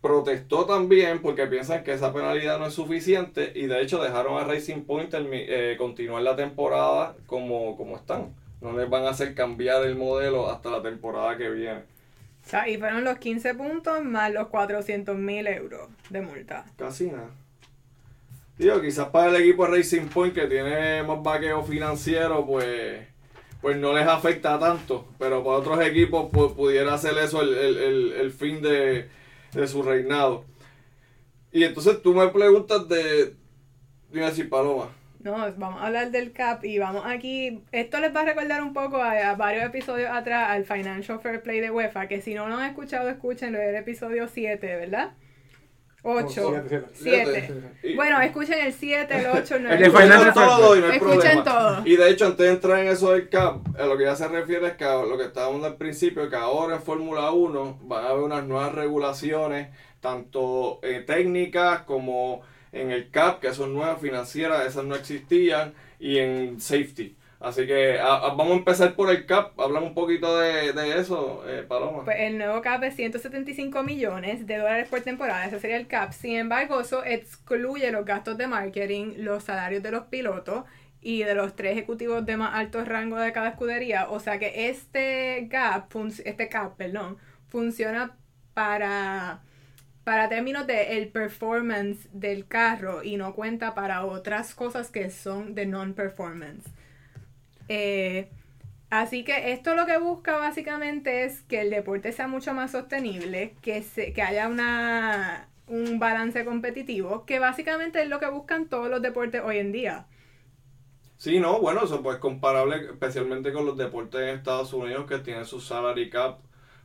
protestó también porque piensan que esa penalidad no es suficiente y de hecho dejaron a Racing Point eh, continuar la temporada como, como están. No les van a hacer cambiar el modelo hasta la temporada que viene. O sea, y fueron los 15 puntos más los 400 mil euros de multa. Casi nada. Digo, quizás para el equipo Racing Point que tiene más vaqueo financiero, pues, pues no les afecta tanto. Pero para otros equipos pues, pudiera ser eso el, el- el- el fin de, de su reinado. Y entonces tú me preguntas de... Dime así, Paloma. No, vamos a hablar del CAP y vamos aquí. Esto les va a recordar un poco a, a varios episodios atrás al Financial Fair Play de UEFA, que si no lo han escuchado, escúchenlo, es el episodio 7, ¿verdad? 8. siete, siete. 7. Y- Bueno, escuchen el 7, el 8, el 9. El de Financial Escuchen todo y no hay Escuchen problema. todo. Y de hecho, antes de entrar en eso del CAP, a lo que ya se refiere es que a lo que estábamos al principio, que ahora en Fórmula 1 van a haber unas nuevas regulaciones, tanto eh, técnicas como en el CAP, que son nuevas financieras, esas no existían, y en safety. Así que vamos a empezar por el CAP, hablamos un poquito de, de eso, eh, Paloma. Pues el nuevo CAP es 175 millones de dólares por temporada, ese sería el CAP. Sin embargo, eso excluye los gastos de marketing, los salarios de los pilotos y de los tres ejecutivos de más alto rango de cada escudería. O sea que este func- este CAP, perdón, funciona para, para términos de el performance del carro y no cuenta para otras cosas que son de non-performance. Eh, Así que esto lo que busca básicamente es que el deporte sea mucho más sostenible, que, se, que haya una, un balance competitivo, que básicamente es lo que buscan todos los deportes hoy en día. Sí, no, bueno, eso pues comparable especialmente con los deportes en Estados Unidos que tienen su salary cap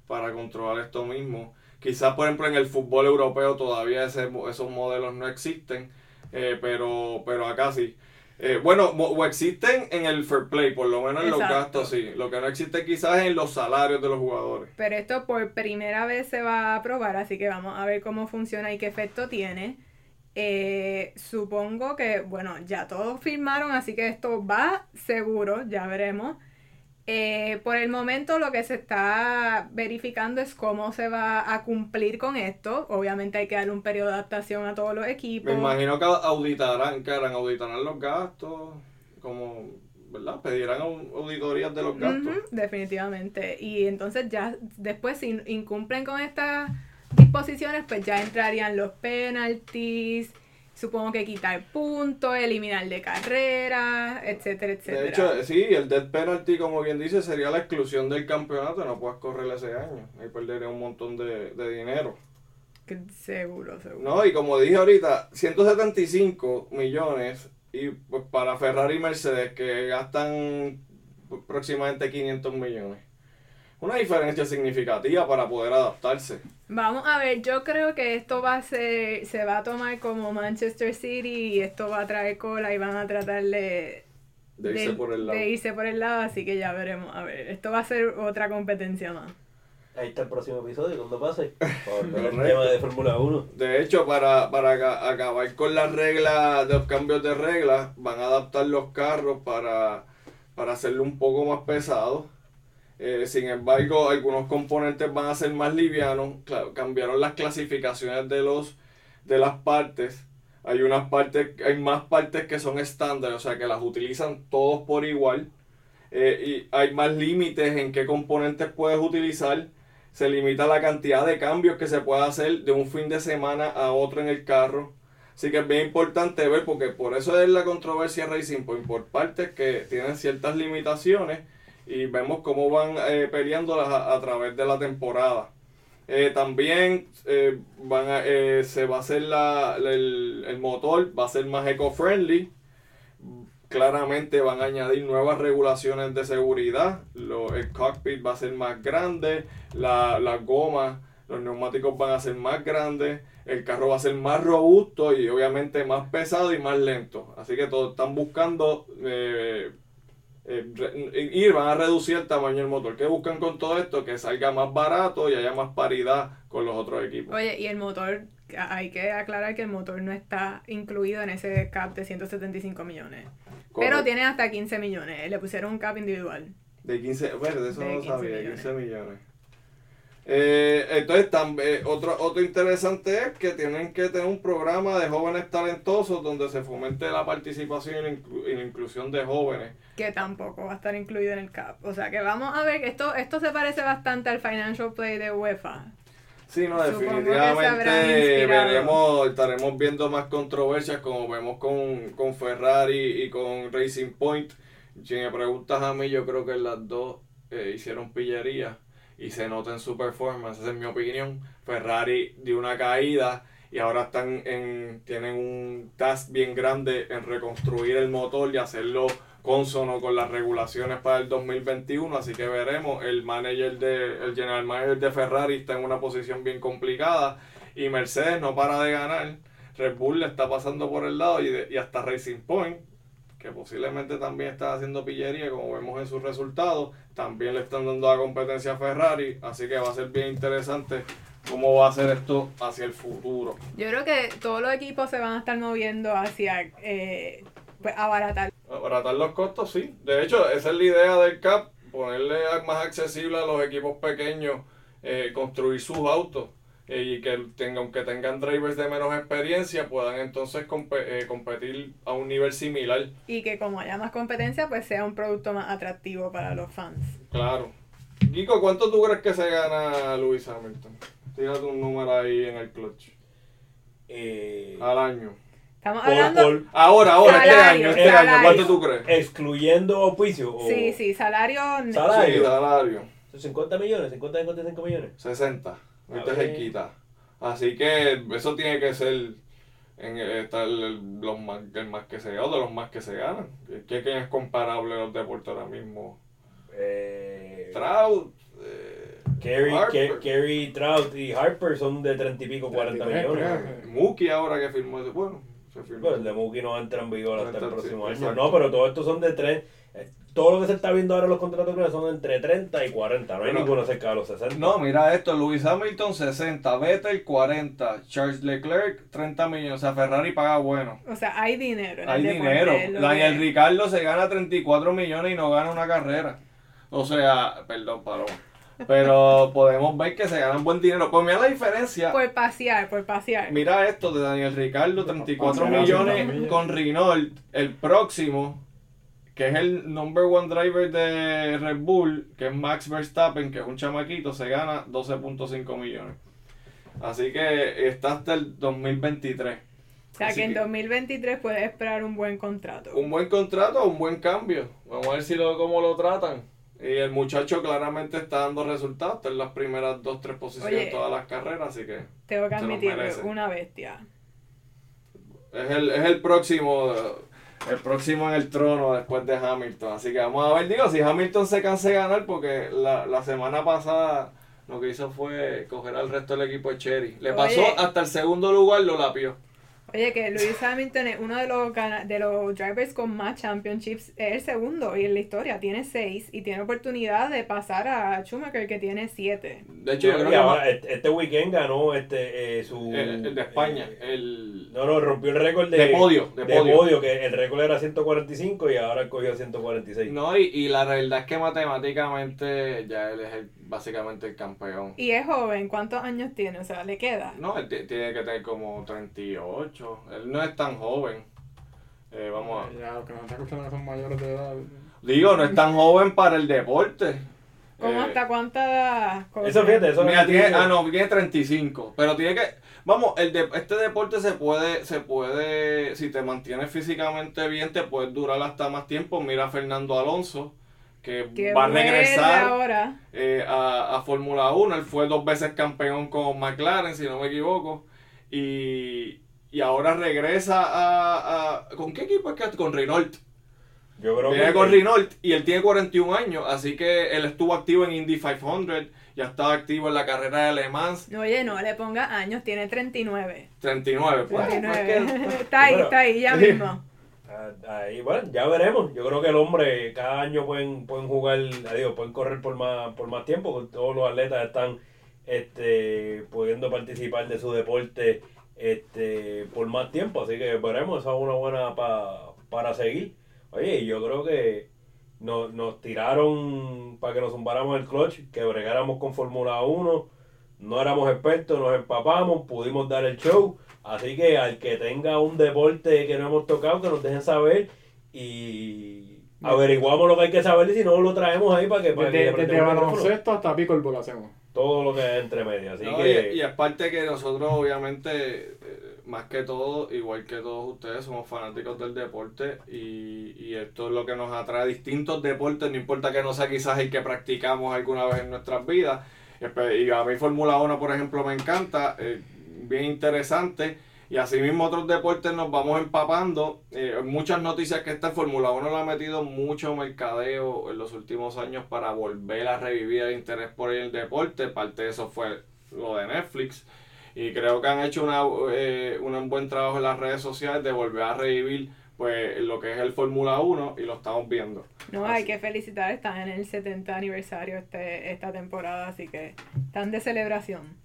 para controlar esto mismo. Quizás, por ejemplo, en el fútbol europeo todavía ese, esos modelos no existen, eh, pero, pero acá sí. Eh, bueno, o existen en el fair play, por lo menos en los gastos sí. Lo que no existe quizás es en los salarios de los jugadores. Pero esto por primera vez se va a probar, así que vamos a ver cómo funciona y qué efecto tiene. Eh, supongo que, bueno, ya todos firmaron, así que esto va seguro, ya veremos. Eh, por el momento lo que se está verificando es cómo se va a cumplir con esto. Obviamente hay que darle un periodo de adaptación a todos los equipos. Me imagino que auditarán, que harán, auditarán los gastos, como, ¿verdad? Pedirán au- auditorías de los gastos. Ujú, definitivamente. Y entonces ya después si incumplen con estas disposiciones, pues ya entrarían los penalties, supongo que quitar puntos, eliminar de carreras, etcétera, etcétera. De hecho, sí, el death penalty, como bien dice, sería la exclusión del campeonato. No puedes correr ese año. Ahí perdería un montón de, de dinero. Que seguro, seguro. No, y como dije ahorita, 175 millones. Y pues para Ferrari y Mercedes, que gastan aproximadamente 500 millones. Una diferencia significativa para poder adaptarse. Vamos a ver, yo creo que esto va a ser, se va a tomar como Manchester City y esto va a traer cola y van a tratar de, De irse por el lado. de irse por el lado, así que ya veremos. A ver, esto va a ser otra competencia más. Ahí está el próximo episodio, cuando pase. Por ver el tema de Fórmula 1. De hecho, para, para aca- acabar con las reglas, los cambios de reglas, van a adaptar los carros para, para hacerlo un poco más pesado. Eh, sin embargo, algunos componentes van a ser más livianos. Cambiaron las clasificaciones de los de las partes. Hay unas partes, hay más partes que son estándar, o sea que las utilizan todos por igual. Eh, y hay más límites en qué componentes puedes utilizar. Se limita la cantidad de cambios que se puede hacer de un fin de semana a otro en el carro. Así que es bien importante ver, porque por eso es la controversia Racing Point, por partes que tienen ciertas limitaciones y vemos cómo van eh, peleándolas a, través de la temporada. Eh, también eh, van eh, se va a hacer la, la- el, el motor, va a ser más eco-friendly. Claramente van a añadir nuevas regulaciones de seguridad. Lo- el cockpit va a ser más grande, la, las gomas, los neumáticos van a ser más grandes, el carro va a ser más robusto y obviamente más pesado y más lento. Así que todos están buscando eh, re- ir, van a reducir el tamaño del motor. ¿Qué buscan con todo esto? Que salga más barato y haya más paridad con los otros equipos. Oye, y el motor, hay que aclarar que el motor no está incluido en ese cap de 175 millones. Pero tiene hasta 15 millones. Le pusieron un cap individual. De 15, bueno, de eso De no lo 15 sabía, de millones. 15 millones. Eh, entonces, tam- eh, otro, otro interesante es que tienen que tener un programa de jóvenes talentosos donde se fomente la participación y la, inclu- y la inclusión de jóvenes. que tampoco va a estar incluido en el CAP. O sea que vamos a ver que esto, esto se parece bastante al Financial Play de UEFA. Sí, no, Supongo definitivamente veremos, estaremos viendo más controversias como vemos con, con Ferrari y con Racing Point. Si me preguntas a mí, yo creo que las dos eh, hicieron pillería y se nota en su performance, esa es mi opinión. Ferrari dio una caída y ahora están en, tienen un task bien grande en reconstruir el motor y hacerlo consono con las regulaciones para el 2021, así que veremos. El manager de, el general manager de Ferrari está en una posición bien complicada y Mercedes no para de ganar. Red Bull le está pasando por el lado y, de- y hasta Racing Point, que posiblemente también está haciendo pillería, como vemos en sus resultados, también le están dando la competencia a Ferrari, así que va a ser bien interesante cómo va a ser esto hacia el futuro. Yo creo que todos los equipos se van a estar moviendo hacia eh, pues, abaratar. Abaratar los costos, sí. De hecho, esa es la idea del CAP, ponerle más accesible a los equipos pequeños, eh, construir sus autos y que tengan, aunque tengan drivers de menos experiencia, puedan entonces eh, competir a un nivel similar. Y que como haya más competencia, pues sea un producto más atractivo para los fans. Claro. Kiko, ¿cuánto tú crees que se gana Lewis Hamilton? Tírate un número ahí en el clutch. Eh, Al año. Estamos hablando... por- Ahora, ahora, este Salario, año, este. ¿cuánto tú crees? excluyendo auspicio. o- Sí, sí, salario... Salario. Sí, salario. 50 millones, 50, 55 millones. 60. Cerquita. Así que eso tiene que ser en el, está el, los más, el más que se gana, o de los más que se ganan. ¿Qué, qué es comparable a los deportes ahora mismo? Eh, Trout, eh, Kerry, Harper. Ke- Kerry, Trout y Harper son de 30 y pico, 40 33, millones. Mookie ahora que firmó ese, bueno, se firmó. Bueno, el de Mookie no entra en vigor hasta el próximo sí, año. exacto. No, pero todos estos son de 3. Todo lo que se está viendo ahora en los contratos grandes son entre 30 y 40. No hay Bueno. ninguno cerca de los 60. No, mira esto, Lewis Hamilton 60, Vettel 40, Charles Leclerc 30 millones, o sea, Ferrari paga bueno. O sea, hay dinero. en Hay el dinero. Daniel que- Ricardo se gana 34 millones y no gana una carrera. O sea, perdón, Paloma. Pero podemos ver que se ganan buen dinero. Pues mira la diferencia. Por pasear, por pasear. Mira esto de Daniel Ricardo, 34 Pasear, millones con Renault. El próximo, que es el number one driver de Red Bull, que es Max Verstappen, que es un chamaquito, se gana 12.5 millones. Así que está hasta el 2023. o sea, así que en que- 2023 puedes esperar un buen contrato. un buen contrato o un buen cambio. Vamos a ver si lo, cómo lo tratan. Y el muchacho claramente está dando resultados. Está en las primeras dos, tres posiciones Oye. en todas las carreras. Así que Tengo que merece. una bestia. es el, es el próximo. El próximo en el trono después de Hamilton. Así que vamos a ver, digo, si Hamilton se cansa de ganar, porque la, la semana pasada lo que hizo fue coger al resto del equipo de Cherry. Le pasó Oye. hasta el segundo lugar, lo lapió. Oye, que Lewis Hamilton es uno de los, de los drivers con más championships. Es el segundo y en la historia tiene seis y tiene oportunidad de pasar a Schumacher que tiene siete. De hecho, yo creo y que ahora, este, este weekend ganó este, eh, su. el, el de España, eh, el no, no, rompió el récord de, De podio, de podio. que el récord era 145 y ahora cogió 146. No, y, y la realidad es que matemáticamente ya él es el- básicamente el campeón. Y es joven, ¿cuántos años tiene? O sea, le queda. No, él ti- tiene que tener como 38. Él no es tan joven. Eh, vamos a... Ya, los que nos están escuchando son mayores de edad. Digo, no es tan joven para el deporte. ¿Cómo Eh, hasta cuánta cosa? Eso fíjate, eso Mira, es- tiene, ah, no, tiene 35. Pero tiene que. Vamos, el de, este deporte se puede, se puede, si te mantienes físicamente bien, te puedes durar hasta más tiempo. Mira a Fernando Alonso, que va a regresar ahora. eh, a, a Fórmula 1. Él fue dos veces campeón con McLaren, si no me equivoco. Y, y ahora regresa a, a- ¿Con qué equipo es que? Con Renault. Yo creo Viene que. con Renault y él tiene 41 años, así que él estuvo activo en Indy 500, ya estaba activo en la carrera de Le Mans, Oye, no le ponga años, tiene 39. 39. Pues, 39. pues que- está ahí, está ahí, ya mismo. Ah, Ahí, bueno, ya veremos. Yo creo que el hombre cada año pueden, pueden jugar, digo, pueden correr por más, por más tiempo. Todos los atletas están este, pudiendo participar de su deporte este, por más tiempo. Así que veremos, esa es una buena pa- para seguir. Oye, yo creo que nos, nos tiraron para que nos zumbáramos el clutch, que bregáramos con Fórmula 1. No éramos expertos, nos empapamos, pudimos dar el show. Así que al que tenga un deporte que no hemos tocado, que nos dejen saber y averiguamos lo que hay que saber y si no lo traemos ahí para que, para Desde, desde el baloncesto hasta pickleball hacemos. todo lo que es entre medio. Así No, que y, y es parte que nosotros, obviamente, eh, más que todo, igual que todos ustedes, somos fanáticos del deporte y, y esto es lo que nos atrae a distintos deportes, no importa que no sea quizás el que practicamos alguna vez en nuestras vidas. Y a mí Fórmula 1, por ejemplo, me encanta, eh, bien interesante. Y así mismo otros deportes nos vamos empapando. Eh, muchas noticias que esta Fórmula 1 le ha metido mucho mercadeo en los últimos años para volver a revivir el interés por el deporte. Parte de eso fue lo de Netflix. Y creo que han hecho una, eh, un buen trabajo en las redes sociales de volver a revivir pues lo que es el Fórmula 1 y lo estamos viendo. No, hay que felicitar, están en el 70 aniversario este, esta temporada, así que están de celebración.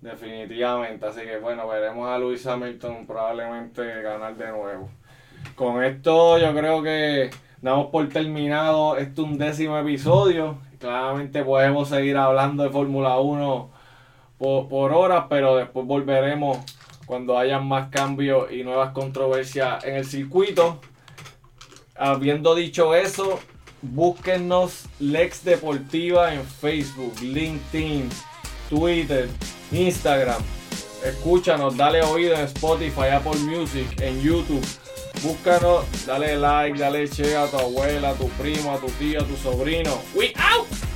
Definitivamente, así que bueno, veremos a Lewis Hamilton probablemente ganar de nuevo. Con esto yo creo que damos por terminado este undécimo episodio. Claramente podemos seguir hablando de Fórmula 1 por, horas, pero después volveremos cuando hayan más cambios y nuevas controversias en el circuito. Habiendo dicho eso, búsquennos Lex Deportiva en Facebook, LinkedIn, Twitter, Instagram. Escúchanos, dale oído en Spotify, Apple Music, en YouTube. Búscanos, dale like, dale share a tu abuela, a tu primo, a tu tío, a tu sobrino. We out!